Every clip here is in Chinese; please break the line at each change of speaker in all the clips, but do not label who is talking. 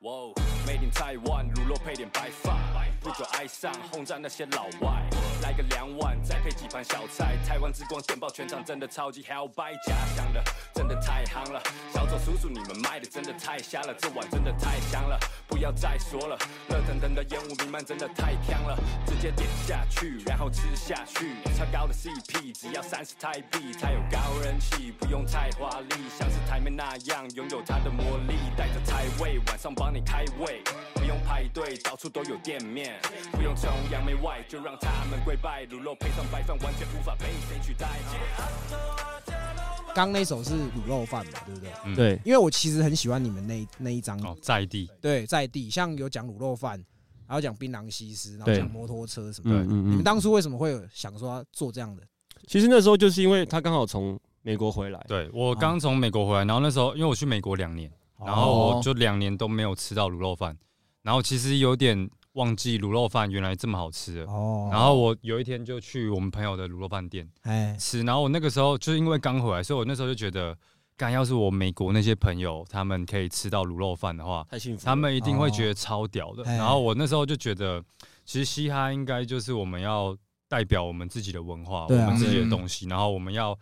哇，Made in Taiwan，卤肉配点白饭，不久爱上轰炸那些老外，来个两碗，再配几盘小菜，台湾之光电爆全场，真的超级 hell by 家乡的真的太夯了，小丑叔叔你们卖的真的太瞎了，这碗真的太香了，不要再说了，热腾腾的烟雾弥漫，真的太香了，直接点下去，然后吃下去，超高的 CP，只要三十台币才有高人气，不用太华丽，像是台妹那样拥有它的魔力，带着台味，晚上帮你开胃，不用排队，到处都有店面，不用崇洋媚外，就让他们跪拜，卤肉配上白饭，完全无法被谁取代。
刚那首是卤肉饭嘛，对不对？
嗯
对，
因为我其实很喜欢你们那那一张，
哦，在地，
对，在地像有讲卤肉饭，然后讲槟榔西施，然后
对
讲摩托车什么的。
嗯嗯嗯。
你们当初为什么会有想说要做这样的？
其实那时候就是因为他刚好从美国回来，
对我刚从美国回来，然后那时候因为我去美国两年，然后我就两年都没有吃到卤肉饭，然后其实有点忘记卤肉饭原来这么好吃了。
哦，
然后我有一天就去我们朋友的卤肉饭店
哎，
吃，然后我那个时候就是因为刚回来，所以我那时候就觉得，干要是我美国那些朋友他们可以吃到卤肉饭的话，
太幸福了。
他们一定会觉得超屌的。
哎
然后我那时候就觉得，其实嘻哈应该就是我们要代表我们自己的文化，我
对啊
们自己的
嗯
东西，然后我们要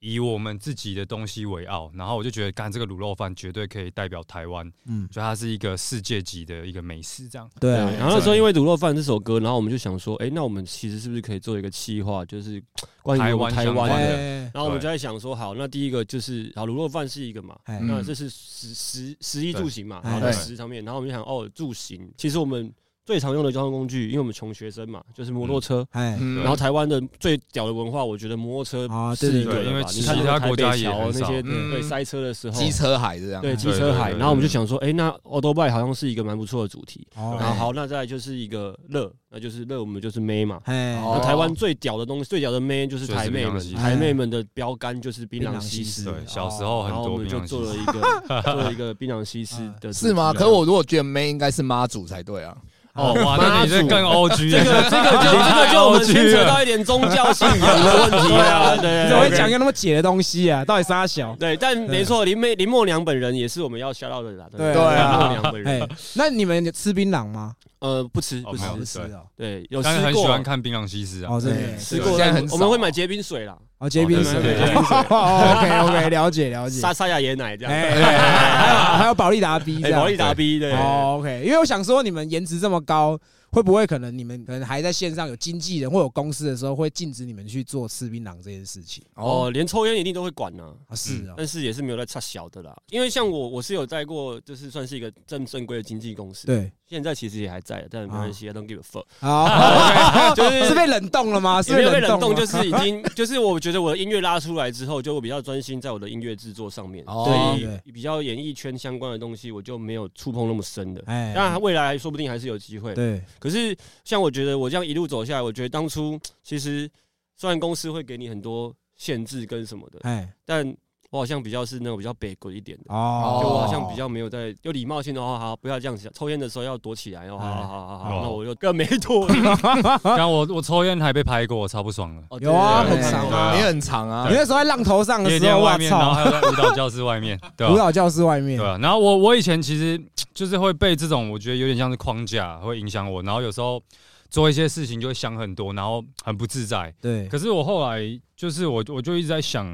以我们自己的东西为傲。然后我就觉得，干这个卤肉饭绝对可以代表台湾，
嗯，
就它是一个世界级的一个美食，这样。
对啊，，
然后那时候因为《卤肉饭》这首歌，然后我们就想说，哎，那我们其实是不是可以做一个企划，就是关于
台
湾台
湾
的。
哎
然后我们就在想说，好，那第一个就是好，卤肉饭是一个嘛，
哎
那这是食食食衣住行嘛，
对
然后在
对
食上面，然后我们就想，哦，住行，其实我们最常用的交通工具，因为我们穷学生嘛，就是摩托车。
哎，
嗯
然后台湾的最屌的文化，我觉得摩托车是一个
对因为
了吧你
其他国家也
台北桥
很少
那些
嗯
对塞车的时候，
机车海这样，
对机车海，然后我们就想说，哎，那 o o b i 好像是一个蛮不错的主题。
哦
然后好，那再来就是一个乐，那就是乐，我们就是妹嘛。
哎，
哦
那台湾最屌的东西，最屌的妹就是
就是
台妹们台妹们的标杆就是槟榔西施。
对，小时候很
然后我们
多
就做了一个做了一个槟榔西施的，
是吗？可我如果觉得妹应该是妈祖才对啊。
哦，哇，那你是更 O G
这个这个就这个就我们牵扯到一点宗教信仰的问题 啊，对
你怎么会讲一个那么解的东西啊？到底啥小？
对，但没错，林妹林默娘本人也是我们要 shout out 的啦，
对
林默娘本
哎
人，，
那你们吃槟榔吗？
呃，不吃
哦
不吃
不吃哦。
对，有
刚
吃过
刚很喜欢，看槟榔西施啊
哦，，
对
吃过，
现在很少
我们会买结冰水啦，
哦，结冰
哦
水。
对对对
哦 OK OK，了解了解。
沙沙雅椰奶这样，
还有还有保利达 B 这
哎，
样
保利达 B 对，
哦，OK，因为我想说，你们颜值这么高，会不会可能你们可能还在线上有经纪人或有公司的时候，会禁止你们去做吃槟榔这件事情？
哦，连抽烟一定都会管呐。
啊，是啊，
但是也是没有在差小的啦，因为像我，我是有在过，就是算是一个正正规的经纪公司，，
对，
现在其实也还在，但没关系，I don't give a fuck，
好，
就是
是被冷冻了吗？是
被
冷
冷冻，就是已经，就是我觉得我的音乐拉出来之后，就我比较专心在我的音乐制作上面，
哦
所以
对。
比较演艺圈相关的东西，我就没有触碰那么深的。
哎。
当然，未来说不定还是有机会。
对，
可是，像我觉得我这样一路走下来，我觉得当初其实虽然公司会给你很多限制跟什么的，
哎，
但我好像比较是那种比较北鬼一点的。
哦，
就我好像比较没有在有礼貌性的话，好不要这样想。抽烟的时候要躲起来哦，好好好好好，
哦
那我就更没躲。
然后我我抽烟还被拍过，我超不爽的。
哦
有啊
对对对
很长
对
你很长啊
你，那时候在浪头上的
夜
时候，
外面，然后
操，
还有在舞蹈教室外面，对吧？
舞蹈教室外面
对，啊，然后我我以前其实就是会被这种我觉得有点像是框架会影响我，然后有时候做一些事情就会想很多，然后很不自在。
对，
可是我后来就是我我就一直在想，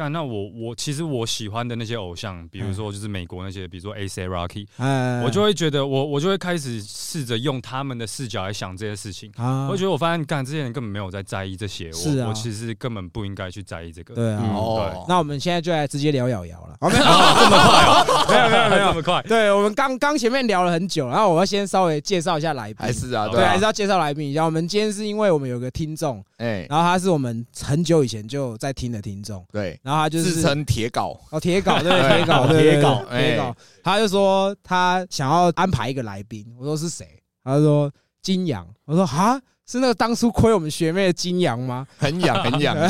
干那我我其实我喜欢的那些偶像，比如说就是美国那些，比如说 A C Rocky，
哎，
我就会觉得我我就会开始试着用他们的视角来想这些事情。
啊
我觉得我发现干这些人根本没有在在意这些，我我其实根本不应该去在意这个。
对啊。
嗯
哦，
那我们现在就来直接聊瑶瑶了。没有
这么快哦，没有没有没有这么快。
对，我们刚刚前面聊了很久，然后我要先稍微介绍一下来宾，
还是啊，
对
还是要介绍来宾一下。我们今天是因为我们有个听众，
哎，
然后他是我们很久以前就在听的听众，
对，
然后他就是
自称铁镐，
哦铁镐，对
对
铁镐，对
铁稿
对对铁稿
哎。
他就说他想要安排一个来宾，我说是谁？他说金阳，我说哈。是那个当初亏我们学妹的金阳吗？
很痒很痒 的，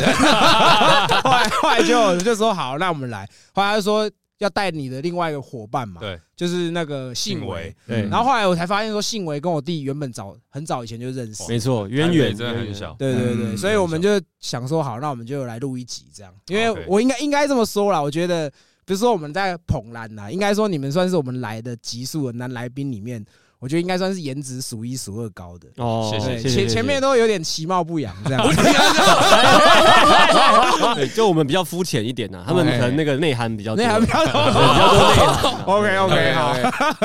后来后来就就说好，那我们来。后来他就说要带你的另外一个伙伴嘛，
对，
就是那个信维。
对
然后后来我才发现说，信维跟我弟原本早很早以前就认识，
没错，渊
台
源
真的很小，
对对对，
嗯
所以我们就想说，好，那我们就来录一集这样，因为我应该应该这么说啦，我觉得比如说我们在捧兰呐，应该说你们算是我们来的集数的男来宾里面，我觉得应该算是颜值数一数二高的。
哦，
谢谢，
前前面都有点其貌不扬这样。
对，就我们比较肤浅一点呐，他们可能那个内涵比较多
那还比较
多比较多内涵啊
OK OK 好，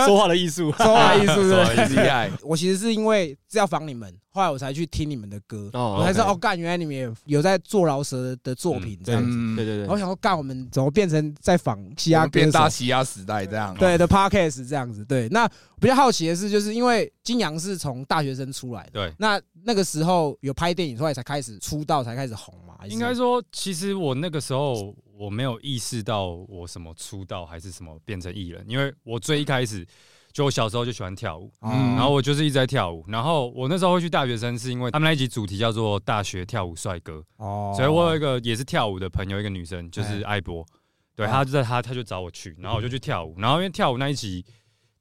说话的艺术。
说话艺术是？
厉害，
我其实是因为是要防你们，后来我才去听你们的歌，
哦
我才知道哦，干，原来你们也有在做饶舌的作品这样子。
嗯
对对对，
我想说，干，我们怎么变成在仿西
我们变大嘻哈时代这样，
对的 podcast 这样子。对，那比较好奇的是，就是因为金阳是从大学生出来的，
对。
那那个时候有拍电影，后来才开始出道，才开始红嘛？
应该说，其实我那个时候我没有意识到我什么出道还是什么变成艺人，因为我最一开始就我小时候就喜欢跳舞，然后我就是一直在跳舞，然后我那时候会去大学生，是因为他们那一集主题叫做大学跳舞帅哥，
哦。
所以我有一个也是跳舞的朋友，一个女生就是艾博，对，
哦。
她就在她她就找我去，然后我就去跳舞，然后因为跳舞那一集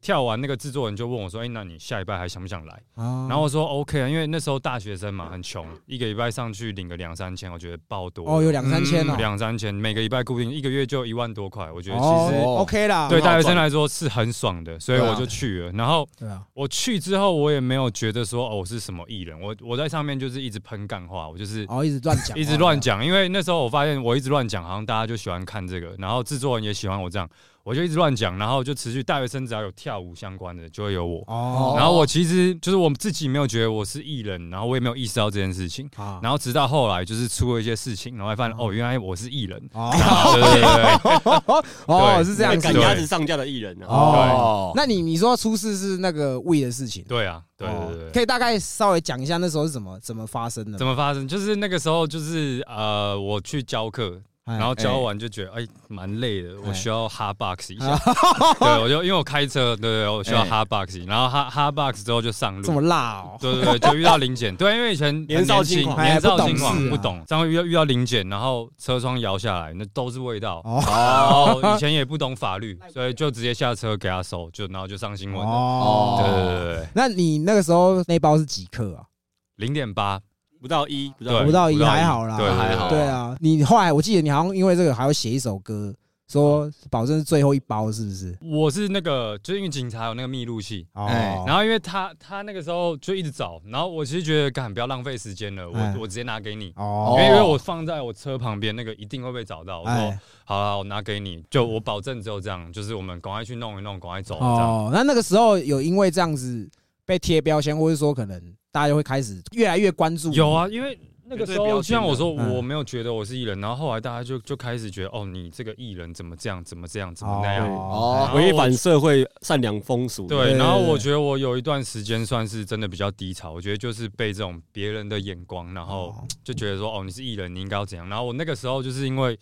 跳完，那个制作人就问我说：“哎，那你下礼拜还想不想来？”
然
然后我说 OK 啊，因为那时候大学生嘛，很穷，一个礼拜上去领个两三千，我觉得爆多。
哦有两三千哦，
两三千，每个礼拜固定一个月就一万多块，我觉得其
哦
实
OK 啦，
对大学生来说是很爽的，所以我就去了。然后我去之后，我也没有觉得说哦我是什么艺人，我我在上面就是一直喷干话，我就是
哦一直乱讲，
一直乱，讲，因为那时候我发现我一直乱讲，好像大家就喜欢看这个，然后制作人也喜欢我这样，我就一直乱讲，然后就持续大学生只要有跳舞相关的就会有我。
哦，
然后我其实就是我自己没有觉得我是艺人，然后我也没有意识到这件事情。
啊
然后直到后来就是出了一些事情，然后才发现哦，原来我是艺人。
哦
对对对对，
哦是这样子
赶鸭子上架的艺人啊。
哦，那你你说出事是那个 We 的事情，
对啊，对
哦
对对对。
可以大概稍微讲一下那时候是怎么怎么发生的？
怎么发生？就是那个时候，就是呃，我去教课，
哎
然后教完就觉得哎蛮累的，我
哎
需要 hard box 一下。对，我就因为我开车，对对，我需要
哎
hard box，然后 hard hard box 之后就上路
这么
路。
辣哦？
对对对，就遇到零检，对，因为以前
年少轻
轻，
狂
年少轻狂不懂，这样遇到遇到零检，然后车窗摇下来，那都是味道。
哦
以前也不懂法律，所以就直接下车给他收，就然后就上新闻了。
哦
对对对对，
那你那个时候那包是几克啊？
零点八，
不到一，不到，
不到一还好啦。
对对
还好。
对啊，你后来我记得你好像因为这个还要写一首歌，说保证是最后一包，是不是？
我是那个，就是因为警察有那个密录器，
哦。
哎，
然后因为他他那个时候就一直找，然后我其实觉得干不要浪费时间了，
哎。
我我直接拿给你，
哦。
因为因为我放在我车旁边，那个一定会被找到。我说
哎。
好了，我拿给你，就我保证只有这样，就是我们赶快去弄一弄，赶快走。
哦，那那个时候有因为这样子被贴标签，或者说可能大家就会开始越来越关注。
有啊，因为那个时候就像我说，
嗯
我没有觉得我是艺人，然后后来大家就就开始觉得，哦，你这个艺人怎么这样，怎么这样，怎么那样。
违反社会善良风俗。
对，然后我觉得我有一段时间算是真的比较低潮，我觉得就是被这种别人的眼光，然后
哦
就觉得说，哦，你是艺人，你应该要怎样。然后我那个时候就是因为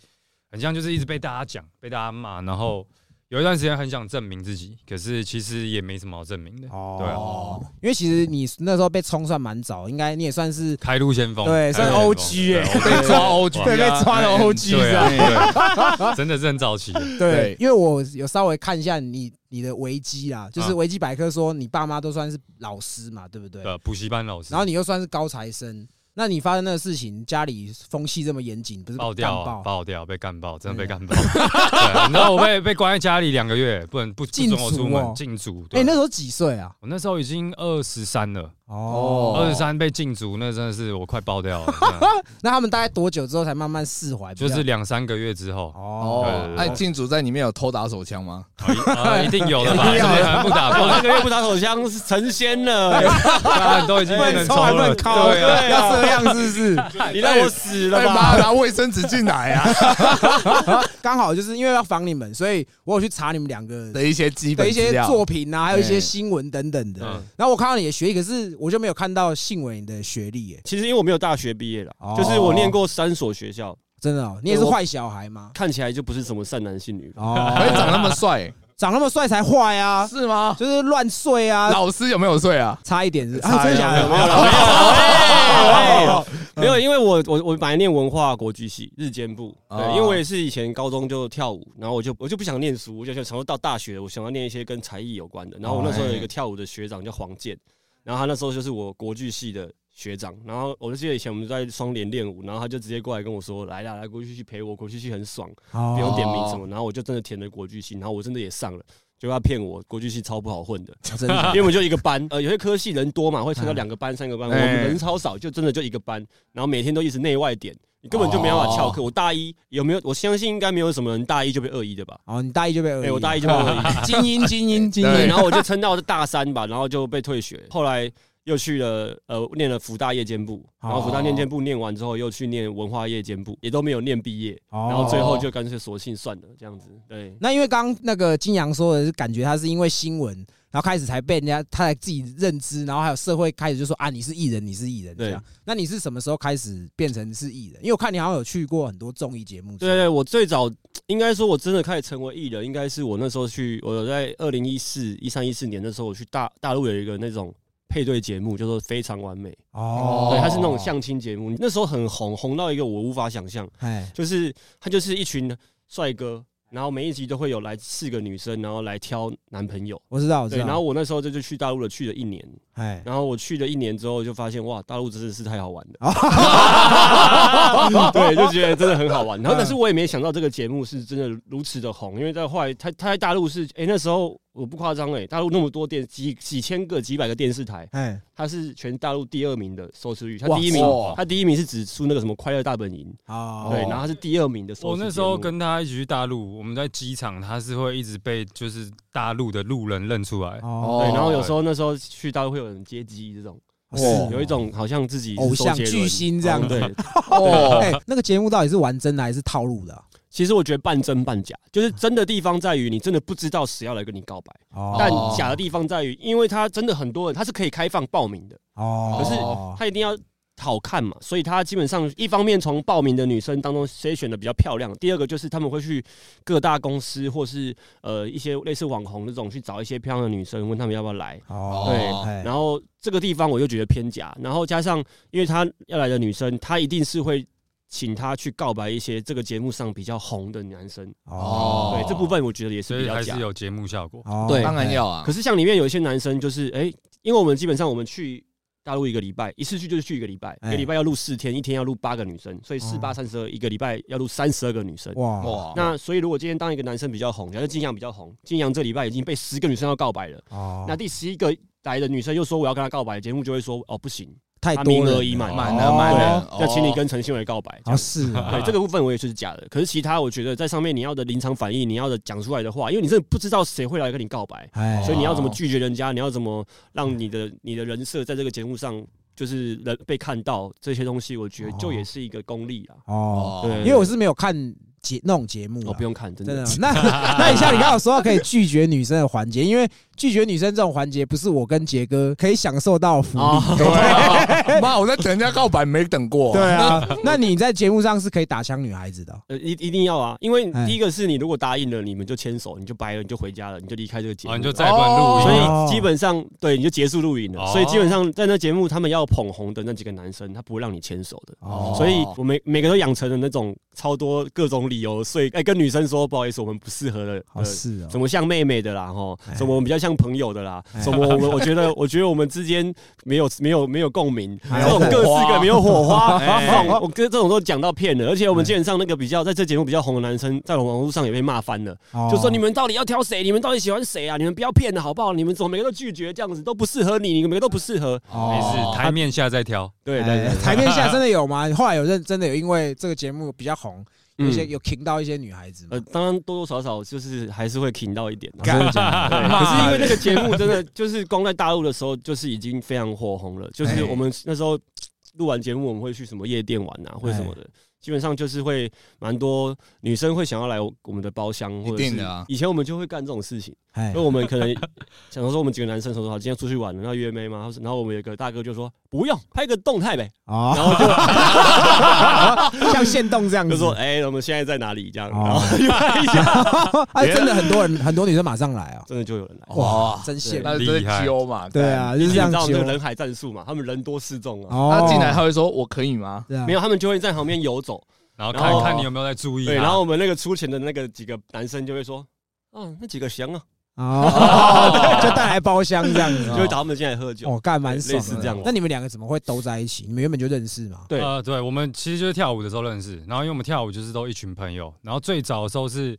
很像就是一直被大家讲，被大家骂，然后有一段时间很想证明自己，可是其实也没什么好证明的。
哦。
对啊。
因为其实你那时候被冲算蛮早，应该你也算是
开路先锋，
对算 OG 欸
对
被抓 OG 啊
对被抓了 OG
对
是吧？
真的是很早期。
对
对，
因为我有稍微看一下你你的维基啊，就是
嗯
维基百科说你爸妈都算是老师嘛，对不对？
呃，补习班老师，
然后你又算是高材生，那你发生那个事情，家里风气这么严谨，不是
爆掉啊，
爆？
爆掉，被干爆，真的被干爆。对，你知道我被被关在家里两个月，不能不准我出门，禁足。
哎、
对
那时候几岁啊？
我那时候已经二十三了，
哦，
二十三被禁足，那真的是我快爆掉了。
那他们大概多久之后才慢慢释怀？
就是两三个月之后，
哦，
对对，对
哎，禁足在里面有偷打手枪吗？
啊一定有的吧？
一定有
怎么不打
我那？个月不打手枪是成仙了，
都已经不能抽了，对啊，
要这样是不是？
你让我死了吧？
拿卫生纸进来啊
刚好就是因为要防你们，所以我有去查你们两个
的一些基本
的一些作品啊，还有一些
哎
新闻等等的。
嗯
然后我看到你的学历，可是我就没有看到信伟的学历耶，
其实因为我没有大学毕业了
哦，
就是我念过三所学校，
真的哦，你也是坏小孩吗？
看起来就不是什么善男信女。
哦，
可以长那么帅，
长那么帅才坏啊，
是吗？
就是乱睡啊，
老师有没有睡啊？
差一点是，
差
啊，真的假的？
没有了，没有了，哎 没有，因为我我我本来念文化国剧系日间部，对，
哦。
因为我也是以前高中就跳舞，然后我就我就不想念书，我就想说到大学我想要念一些跟才艺有关的，然后我那时候有一个跳舞的学长叫黄健，然后他那时候就是我国剧系的。学长，然后我就记得以前我们在双联练舞，然后他就直接过来跟我说：“来啦，来国剧系陪我，国剧系很爽，
不
不用点名什么。”然后我就真的填了国剧系，然后我真的也上了，结果他骗我，国剧系超不好混的，
真的
因为我们就一个班，呃，有些科系人多嘛，会分到两个班、三个班，我
哎
们人超少，就真的就一个班，然后每天都一直内外点，你根本就没办法翘课。我大一有没有？我相信应该没有什么人大一就被恶意的吧？
哦，你大一就被恶意
哎，我大一就 被恶意，
精英精英精，英，
然后我就撑到大三吧，然后就被退学，后来。又去了呃，念了福大夜间部，然后福大夜间部念完之后，又去念文化夜间部，也都没有念毕业，
然
然后最后就干脆索性算了这样子。对，
那因为刚刚那个金阳说的是，感觉他是因为新闻，然后开始才被人家他才自己认知，然后还有社会开始就说啊，你是艺人，你是艺人这
对
样。那你是什么时候开始变成是艺人？因为我看你好像有去过很多综艺节目。
对对，我最早应该说，我真的开始成为艺人，应该是我那时候去，我有在二零一四、一三、一四年的时候，我去大大陆有一个那种配对节目，叫做《非常完美》，
哦，
对，它是那种相亲节目，那时候很红，红到一个我无法想象，
哎，
就是它就是一群帅哥。然后每一集都会有来四个女生，然后来挑男朋友。
我知道，我知
对，
道。
然后我那时候就就去大陆了，去了一年。
哎，
然后我去了一年之后，就发现哇，大陆真的是太好玩了。对，就觉得真的很好玩。然后，但是我也没想到这个节目是真的如此的红，因为在后来，他他在大陆是，哎，那时候我不夸张，哎，大陆那么多电几几千个、几百个电视台，
哎，
他是全大陆第二名的收视率，他第一名，他第一名是指出那个什么《快乐大本营》，
哦，
对，然后他是第二名的收视。
我那时候跟他一起去大陆，我们在机场，他是会一直被就是大陆的路人认出来。
哦，
对，然后有时候那时候去大陆会有人接机这种，
是
有一种好像自己
偶像巨星这样
对，
哦，
哎，那个节目到底是玩真的还是套路的啊？
其实我觉得半真半假，就是真的地方在于你真的不知道谁要来跟你告白，
哦
但假的地方在于，因为他真的很多人他是可以开放报名的，
哦，
可是他一定要好看嘛，所以他基本上一方面从报名的女生当中筛选的比较漂亮，第二个就是他们会去各大公司或是呃一些类似网红那种去找一些漂亮的女生，问他们要不要来。
哦，
对
哎
然后这个地方我又觉得偏假，然后加上因为他要来的女生，他一定是会请他去告白一些这个节目上比较红的男生，
哦，
对这部分我觉得也是比较假。
还是有节目效果。
哦
对
当然要啊
可。是像里面有一些男生，就是哎、因为我们基本上我们去大陆一个礼拜，一次去就是去一个礼拜，
哎。
一个礼拜要录四天，一天要录八个女生，所以四八三十二，一个礼拜要录三十二个女生。
哇。
哇，
那所以如果今天当一个男生比较红，假设金阳比较红，金阳这礼拜已经被十个女生要告白了，
哦，
那第十一个来的女生又说我要跟他告白，节目就会说哦不行，
太
他名
多了
额已满，
满了满了。
对，要请你跟陈信伟告白。这
哦
样
是啊。
对这个部分我也是假的，可是其他我觉得在上面你要的临场反应，你要的讲出来的话，因为你真的不知道谁会来跟你告白，
哎，
所以你要怎么拒绝人家，你要怎么让你的你的人设在这个节目上就是人被看到这些东西，我觉得就也是一个功力啊。
哦，
对，
因为我是没有看节那种节目啊，
我不用看，真的。
那那你像你刚刚有说到可以拒绝女生的环节，因为拒绝女生这种环节不是我跟杰哥可以享受到福利。
妈，我在等人家告白，没等过。
对啊，那你在节目上是可以打枪女孩子的哦。
呃，一一定要啊，因为
哎
第一个是你如果答应了，你们就牵手，你就掰了，你就回家了，你就离开这个节目
你就再也不能录
所以基本上对你就结束录影了。
哦
所以基本上在那节目，他们要捧红的那几个男生，他不会让你牵手的。
哦
所以我每每个都养成了那种超多各种理由，所以哎、跟女生说不好意思，我们不适合的。
是啊
什么像妹妹的啦，吼
哎，
什么我们比较像朋友的啦，
哎
什么我们我觉得我觉得我们之间没有没有没有共鸣，
哎
这种各式各没有火花，我跟这种都讲到骗了，而且我们基本上那个比较在这节目比较红的男生，在网络上也被骂翻了，
哦
就说你们到底要挑谁？你们到底喜欢谁啊？你们不要骗了好不好？你们怎么每个都拒绝这样子，都不适合你，你们每个都不适合。
哦
没事，台面下再挑。
对对
台面下真的有吗？后来有认真的有因为这个节目比较红，有一些
嗯
有停到一些女孩子吗
呃，？当然多多少少就是还是会停到一点啊。
真的假的？
对，可是因为那个节目真的就是光在大陆的时候，就是已经非常火红了。就是
哎
我们那时候录完节目，我们会去什么夜店玩啊，或者什么的。基本上就是会蛮多女生会想要来我们的包厢，或者是
一定的啊
以前我们就会干这种事情，
哎
因为我们可能想说我们几个男生说好今天出去玩然后约妹嘛？然后我们有个大哥就说不用，拍个动态呗，
哦，
然后就
像现动这样，
就说哎、我们现在在哪里这样，
哦
然后就拍一下，
哎，真的很多人很多女生马上来啊，
真的就有人来。
哇，真羡慕。
那这
厉害
是揪嘛？
对啊，就是这样
你知道人海战术嘛？他们人多势众啊，
哦
他进来他会说我可以吗？
没有，他们就会在旁边游走。
然后看看你有没有在注意啊。
对，然后我们那个出钱的那个几个男生就会说，嗯，那几个香啊，
哦，就带来包厢这样子，
就会找他们进来喝酒。
哦，干蛮
类
爽的
这样
那你们两个怎么会都在一起？你们原本就认识吗？
对
呃，对，我们其实就是跳舞的时候认识，然后因为我们跳舞就是都一群朋友，然后最早的时候是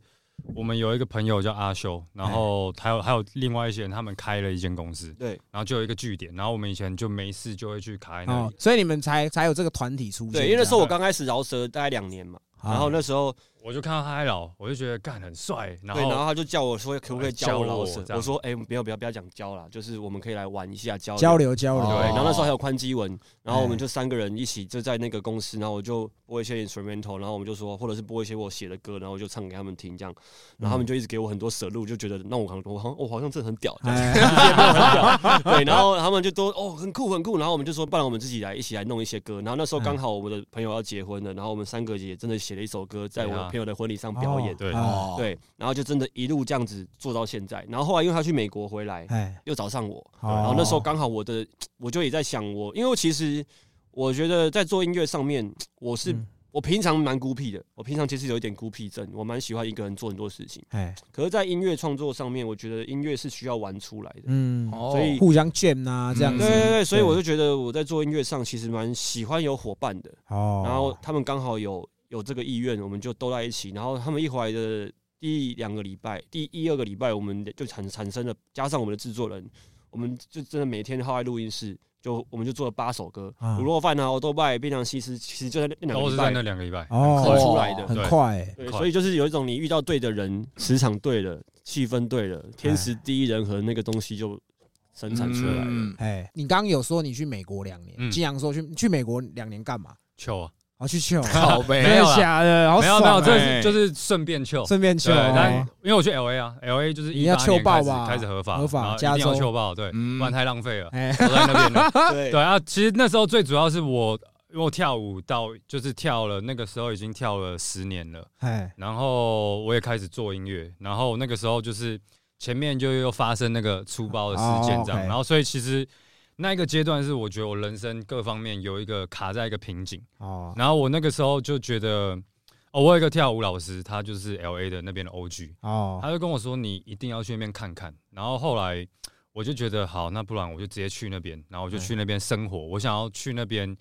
我们有一个朋友叫阿修，然后还有还有另外一些人，他们开了一间公司，
对
然后就有一个据点，然后我们以前就没事就会去卡在那里，，
哦所以你们才才有这个团体出现。
对，因为那时候我刚开始饶舌大概两年嘛，然后那时候
我就看到他还老，我就觉得干很帅，然
后，然后
后
他就叫我说可不可以教我
我
说哎，不要不要不要讲教啦，就是我们可以来玩一下交
交
流。
交流，
对，
哦
然后那时候还有宽基文，然后我们
哎
就三个人一起就在那个公司，然后我就播一些 instrumental，然后我们就说，或者是播一些我写的歌，然后我就唱给他们听，这样，然后他们就一直给我很多舍路，就觉得那我好像我好像我好像真的很屌，对，然后他们就都哦很酷很酷，然后我们就说，不然我们自己来一起来弄一些歌，然后那时候刚好我们的朋友要结婚了，然后我们三个也真的写了一首歌，在我朋友的婚礼上表演，
对。
哦，
对，然后就真的一路这样子做到现在，然后后来因为他去美国回来，
哎，
又找上我，
哦。
然后那时候刚好我的 我就也在想我，因为其实我觉得在做音乐上面，我是、
嗯。
我平常蛮孤僻的，我平常其实有一点孤僻症，我蛮喜欢一个人做很多事情。
哎，
可是，在音乐创作上面，我觉得音乐是需要玩出来的。
嗯，
哦。
所以
互相 jam 啊，这样子，
对对对，所以我就觉得我在做音乐上其实蛮喜欢有伙伴的，
哦，
然后他们刚好有有这个意愿，我们就都在一起。然后他们一回来的第两个礼拜，第一二个礼拜，我们就产产生了，加上我们的制作人，我们就真的每天耗在录音室，就我们就做了八首歌，
啊
卤肉饭啊、欧豆拜、槟榔西施，其实就在那两个礼拜
都是在那。两个礼拜，
出来的
很快欸，
对，所以就是有一种你遇到对的人，磁场对了，气氛对了，天时地利人和，那个东西就生产出来了。
嗯
哎，你刚刚有说你去美国两年，
嗯
金阳说去去美国两年干嘛？
秋啊，
哦，去秀，
靠背
没有啦。
假的？好
没有没有，
爽
这
欸
是就是顺便秋。
顺便秀
对，，但
哦
因为我去 L A 啊，L A 就是一八年开始开始合法，
合法加
一定要
州。
秋报，对，
嗯。
不然太浪费了，我，在那边的。
对。
对啊，其实那时候最主要是我，因为我跳舞到就是跳了，那个时候已经跳了十年了，
哎，
然后我也开始做音乐，然后那个时候就是前面就又发生那个粗暴的事件这样，然后所以其实那一个阶段是我觉得我人生各方面有一个卡在一个瓶颈，
哦，
然后我那个时候就觉得。哦，我有一个跳舞老师，他就是 L A 的那边的 O G，
哦，
他就跟我说你一定要去那边看看。然后后来我就觉得好，那不然我就直接去那边，然后我就去那边生活。我想要去那边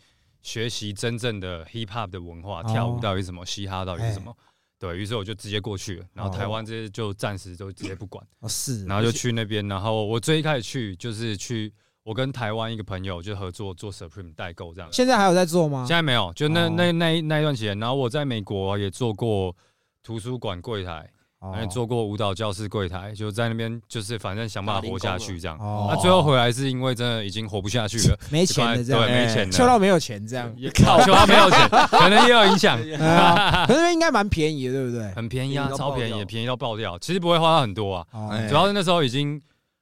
学习真正的 hip hop 的文化，
哦
跳舞到底是什么，嘻哈到底是什么。对于是，我就直接过去了。然后
哦
台湾这些就暂时就直接不管，
哦是，
然后就去那边。然后我最一开始去就是去，我跟台湾一个朋友就合作做 Supreme 代购这样。
现在还有在做吗
现？在没有，就那
哦
那那一那一段时间。然后我在美国也做过图书馆柜台。
哦
还做过舞蹈教室柜台，就在那边，就是反正想办法活下去这样。
哦
那最后回来是因为真的已经活不下去了，
没钱的这
对，
样，
没钱
秀
了，
到没有钱这样，
也靠，就他没有钱，可能也有影响。
可是那边应该蛮便宜的，对不对？
很便宜啊超便宜，便宜到爆掉。其实不会花到很多啊，主要是那时候已经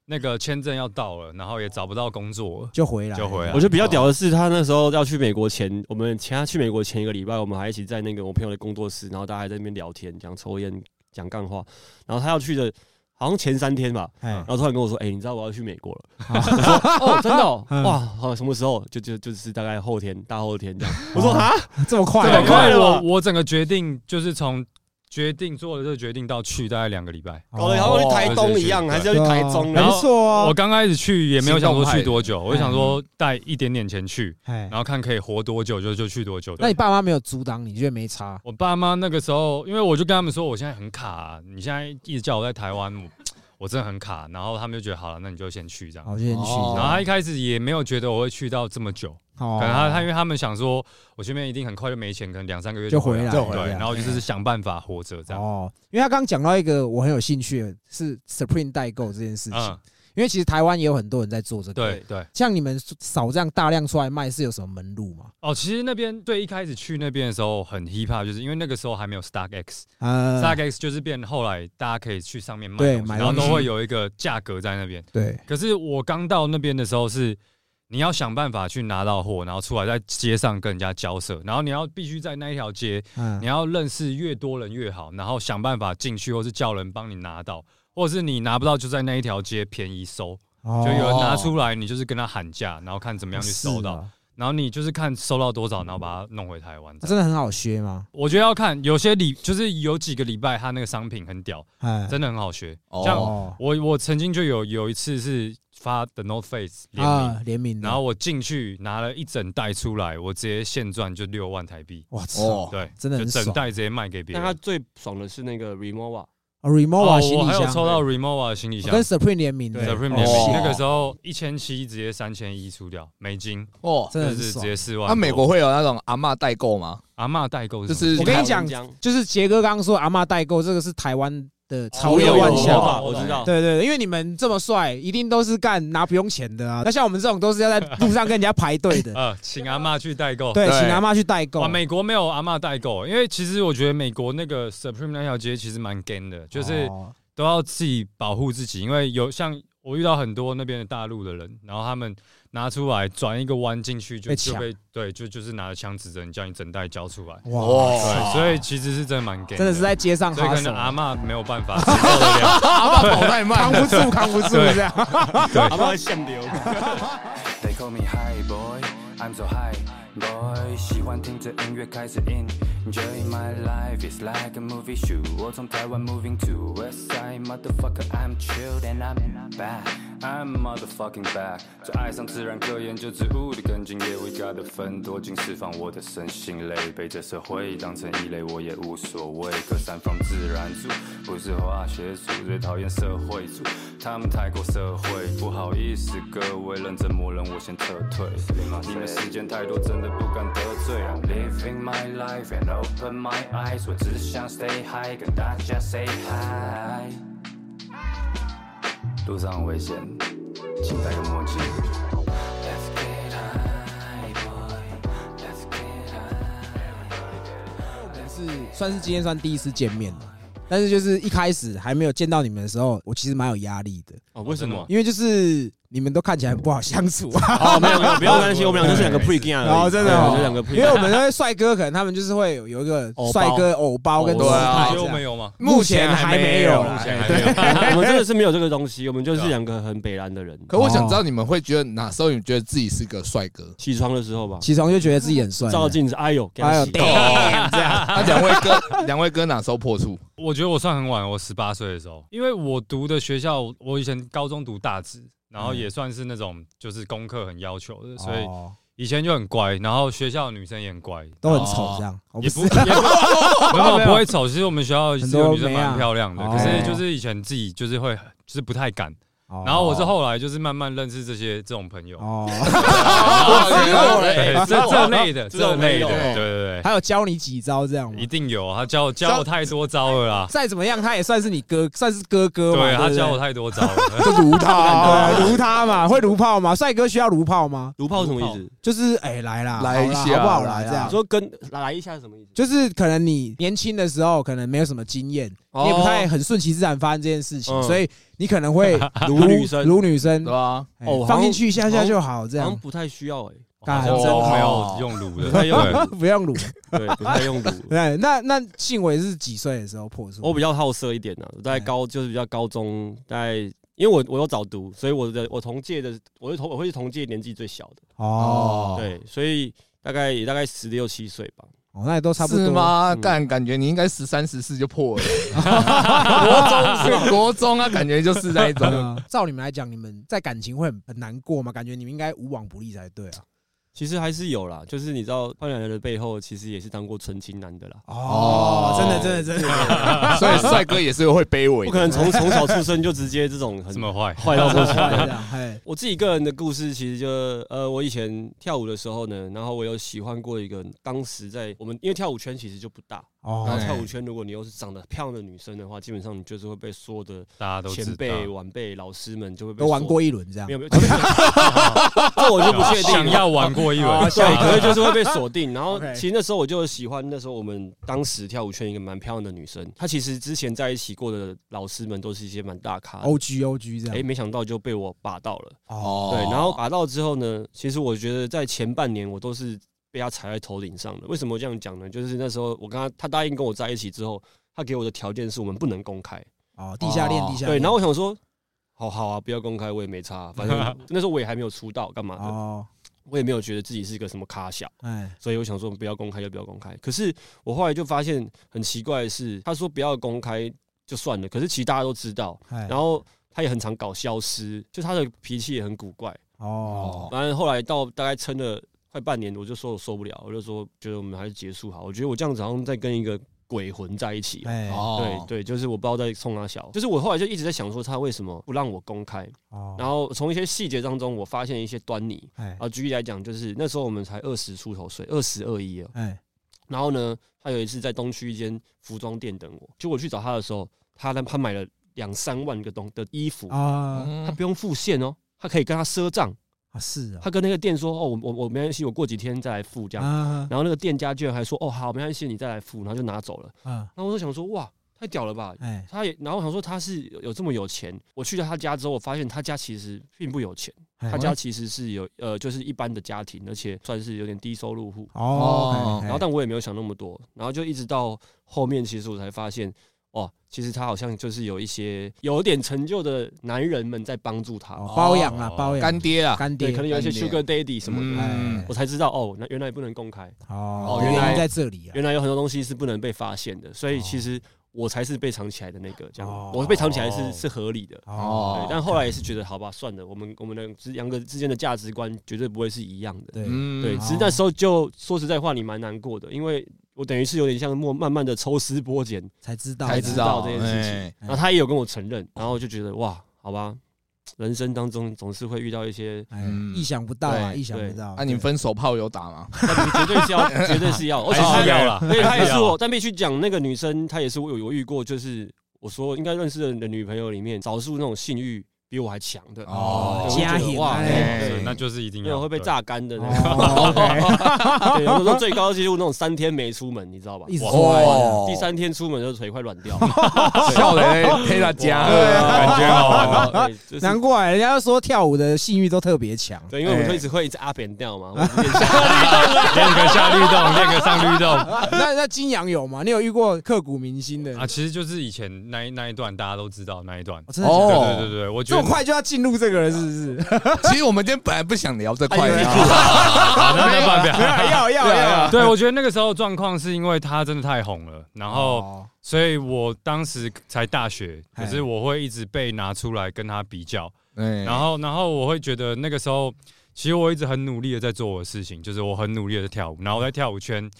那个签证要到了，然后也找不到工作了。
就回来，
就回来
我觉得比较屌的是，他那时候要去美国前，我们前他去美国前一个礼拜，我们还一起在那个我朋友的工作室，然后大家还在那边聊天，讲抽烟，讲干话。然后他要去的，好像前三天吧，
哎
然，后突然跟我说：“哎、你知道我要去美国了？”
好
我说：“哦，真的、哇，好，什么时候？就就就是大概后天，大后天这样。”我说：“啊，
这么快
对，
啊，
太快了
我我整个决定就是从决定做了这个决定到去大概两个礼拜。
搞得好像去台东一样，
哦
还是要去台中？”
没错啊
我，刚开始去也没有想说去多久，我就想说带一点点钱去，
哎
然，后看可以活多久就就去多久。
那你爸妈没有阻挡你，觉得没差？
我爸妈那个时候，因为我就跟他们说，我现在很卡、啊你现在一直叫我在台湾，我 我真的很卡。然后他们就觉得好了，那你就先去这样。
好，先去。
哦
然后他一开始也没有觉得我会去到这么久，
哦
可能他他因为他们想说，我这边一定很快就没钱，可能两三个月
就
回
回来
对，
就回来
然后就是想办法活着这样。
哦，因为他刚刚讲到一个我很有兴趣的是 Supreme 代购这件事情，
嗯，
因为其实台湾也有很多人在做这个。
对对。
像你们少这样大量出来卖，是有什么门路吗？
哦，其实那边对一开始去那边的时候很 hip hop，就是因为那个时候还没有 Stock X，Stock
呃
，X 就是变后来大家可以去上面卖然后都会有一个价格在那边。
对，
可是我刚到那边的时候是，你要想办法去拿到货，然后出来在街上跟人家交涉，然后你要必须在那一条街，
嗯。
你，要认识越多人越好，然后想办法进去，或是叫人帮你拿到，或者是你拿不到就在那一条街便宜收，
就
就有人拿出来，你就是跟他喊价，然后看怎么样去收到，
啊
然后你就是看收到多少，然后把它弄回台湾。
那真的很好学吗？
我觉得要看有些礼，就是有几个礼拜，他那个商品很屌，
哎，
真的很好学。
哦
像
哦
我我曾经就有有一次是发 The North Face 联名，
啊，联名的，
然后我进去拿了一整袋出来，我直接现赚就六万台币，
哇操
哦，
对，
真的很爽
整袋直接卖给别人。
那他最爽的是那个 Remova，
，Remova
哦
行李箱
我还有抽到 Remova 的行李箱。
跟 Supreme 联名的
，Supreme
哦
联名，那个时候一千七直接三千一出掉美金，
哦，
真的
是直接。四万
那。美国会有那种阿嬷代购吗？
阿嬷代购
就是
我跟你讲
讲，
就是杰哥刚刚说阿嬷代购，这个是台湾的超越
有有有
万
我知道。
对对对，因为你们这么帅，一定都是干拿不用钱的啊。那像我们这种都是要在路上跟人家排队的，
呃，请阿妈去代购。
对，
对
请阿妈去代购
哇，。美国没有阿妈代购，因为其实我觉得美国那个 Supreme 那条街其实蛮 gay 的，就是
哦
都要自己保护自己，因为有像我遇到很多那边的大陆的人，然后他们拿出来转一个弯进去就
被
就被对就就是拿着枪指着你，叫你整袋交出来。
哇，
对，所以其实是真的蛮 gay，
真的是在街上
所以可，能阿妈没有办法承受得了。
阿妈跑太慢
扛不住，扛不住
对。
这样。
阿妈像流。
Boy, 喜欢听着音乐开始 enjoy my life, it's like a movie shoot。我从台湾 moving to West Side, motherfucker I'm chilled and I'm back, I'm motherfucking back。最爱上自然科研究植物的根茎叶，We got 分多精释放我的身心累，被这社会当成异类我也无所谓。可三方自然组，不是化学组，最讨厌社会组，他们太过社会，不好意思各位认真默认我先撤退。你们时间太多，真的不敢得罪。I'm living my life and open my eyes，我只想 stay high，跟大家 say hi。路上很危险，请戴个墨镜。
算是今天算第一次见面的，但是就是一开始还没有见到你们的时候，我其实蛮有压力的，
哦，为什么？
因为就是你们都看起来不好相处啊。
哦，没有没有，不要担心，我们俩就是两个 pre 而已。
哦真的哦
对就两个 pre。
因为我们那些帅哥，可能他们就是会有有一个帅哥偶包跟姿态这样
们有吗？
目前还没有，
目前还没有。
我们真的是没有这个东西，我们就是两个很北蓝的人。
可我想知道你们会觉得哪时候你觉得自己是个帅哥？
起床的时候吧，
起床就觉得自己很帅，
照镜子，哎呦，
哎呦这样。
那两位哥，两位哥哪时候破处？
我觉得我算很晚，我十八岁的时候，因为我读的学校，我以前高中读大职，然后也算是那种就是功课很要求的，所以
哦。
以前就很乖，然后学校的女生也很乖，
都很丑这样，我
也
不
也 不没有不会丑，其实我们学校是有女生蛮漂亮的，
哦
可是就是以前自己就是会就是不太敢，然后我是后来就是慢慢认识这些这种朋友，
哦，
对这这类的
这
这类的，
种没有
对对对，
还有教你几招这样吗
一？定有，他教我教我太多招了啦，
再怎么样，他也算是你哥，算是哥哥嘛。
对他
不
教我太多招了。
就如他，对，如他嘛，会如炮吗？帅哥需要如炮吗？
炉炮什么意思？
就是哎来啦，
来一
好啦
下
好不好啦？
来啊
这样
你说跟来一下是什么意思？
就是可能你年轻的时候可能没有什么经验，
哦
你也不太很顺其自然发生这件事情，
嗯
所以你可能会
如女生
如女生
对，吧？
哎
哦
放进去一下下就好，这样
不太需要哎，
干
好像真
真
没有用卤的，
不 太用
对
不用撸。
对，不太用炉。
对，那那信伟是几岁的时候破处？
我比较好色一点呢，我在高就是比较高中，大概因为我我有早读，所以我的我同届的我是同我会是同届年纪最小的，
哦，
对，所以大概也大概十六七岁吧。
哦，那也都差不多
是？吗？
嗯
干，感觉你应该十三十四就破了。国中是国中啊，感觉就是那一种。
嗯 照你们来讲，你们在感情会很很难过吗？感觉你们应该无往不利才对啊。
其实还是有啦，就是你知道，潘奶奶的背后其实也是当过纯情男的啦。
哦，真的，真的，真的，
所以帅哥也是会卑微。
不可能从从小出生就直接这种很
这么坏，
坏到过去。
这样，嘿，
我自己个人的故事，其实就呃，我以前跳舞的时候呢，然后我有喜欢过一个，当时在我们因为跳舞圈其实就不大，
哦。
然后跳舞圈，如果你又是长得漂亮的女生的话，基本上你就是会被所有的
大家都知道。
前辈、晚辈、老师们就会被
都玩过一轮这样。
没有没有，这我就不确定。
想要玩过一轮，
哦
对，可能就是会被锁定。然后 其实那时候我就喜欢，那时候我们当时跳舞圈一个蛮漂亮的女生，她其实之前在一起过的老师们都是一些蛮大咖的。
O G O G 这样。
哎，没想到就被我拔到了。
哦。
对，然后拔到之后呢，其实我觉得在前半年我都是被他踩在头顶上的。为什么这样讲呢？就是那时候我跟他，他答应跟我在一起之后，他给我的条件是我们不能公开。
哦，地下恋地下对
然后我想说，好好啊，不要公开，我也没差，反正 那时候我也还没有出道，干嘛的，
哦，
我也没有觉得自己是一个什么咖小，
哎
所以我想说不要公开就不要公开。可是我后来就发现很奇怪的是，他说不要公开就算了，可是其实大家都知道，
哎，
然后他也很常搞消失，就他的脾气也很古怪。
哦，
反正后来到大概撑了快半年，我就说我受不了，我就说觉得我们还是结束好。我觉得我这样子好像在跟一个鬼魂在一起。对对，就是我不知道在冲他小，就是我后来就一直在想说他为什么不让我公开，
哦，
然后从一些细节当中我发现一些端倪。
哎
啊，举例来讲，就是那时候我们才二十出头岁，二十二一哦。
哎，
然后呢，他有一次在东区一间服装店等我，就我去找他的时候，他呢他买了两三万个东的衣服，他不用付现哦，他可以跟他赊账。
啊是啊，
他跟那个店说：“哦，我我我没关系，我过几天再来付这样。
啊
然后那个店家居然还说：“哦，好，没关系，你再来付。”然后就拿走了。
啊
然后我就想说：“哇，太屌了吧！”
哎
他也，然后我想说他是有有这么有钱。我去了他家之后，我发现他家其实并不有钱，
哎
他家其实是有呃，就是一般的家庭，而且算是有点低收入户。
哦，
然后但我也没有想那么多，然后就一直到后面，其实我才发现，哦，其实他好像就是有一些有点成就的男人们在帮助他。
哦包养啊
哦
包养
干爹啊，
干
对，
爹
可能有一些
干爹
Sugar Daddy 什么的。
哎
我才知道哦，那原来不能公开，
哦，
原来
在这里啊，
原来有很多东西是不能被发现的，所以
哦
其实我才是被藏起来的那个，这
哦
样我被藏起来是
哦
是合理的。
哦
对，但后来也是觉得好吧，算了，我们我们的之两个之间的价值观绝对不会是一样的。
对
嗯
对，只是那时候就说实在话，你蛮难过的，因为我等于是有点像默慢慢的抽丝剥茧，
才知道
才
知道这件事情
哎
然后他也有跟我承认，然后就觉得哇，好吧，人生当中总是会遇到一些，
意想不到啊，意想不到。
那你分手炮有打吗？
但绝对是要，绝对是要，而且
是要了，
所以她也是我，但必须讲那个女生，她也是我有有遇过，就是我说应该认识的的女朋友里面，少数那种性欲比我还强的
哦
对我就觉得
家庭
哇，
那就是一定要
会被榨干的那种。对，有时候最高纪录那种三天没出门，你知道吧？
一直
第三天出门就腿快软掉，
笑雷陪他家，
对啊
感觉好
难怪人家说跳舞的性欲都特别强。
对，因为我们会一直会一直阿扁掉嘛，
练个下律动，练个上律动
那那金阳有吗？你有遇过刻骨铭心的
啊，？其实就是以前那一那一段大家都知道那一段。
哦真的？
对
哦
对对对，我觉得
这么快就要进入这个了，是不是？
其实我们今天本来不想聊这块
要。
要要要。
对，我觉得那个时候状况是因为他真的太红了，然后
哦
所以我当时才大学，
哎
可是我会一直被拿出来跟他比较，
然
然后然后我会觉得那个时候，其实我一直很努力的在做我的事情，就是我很努力的跳舞，然后我在跳舞圈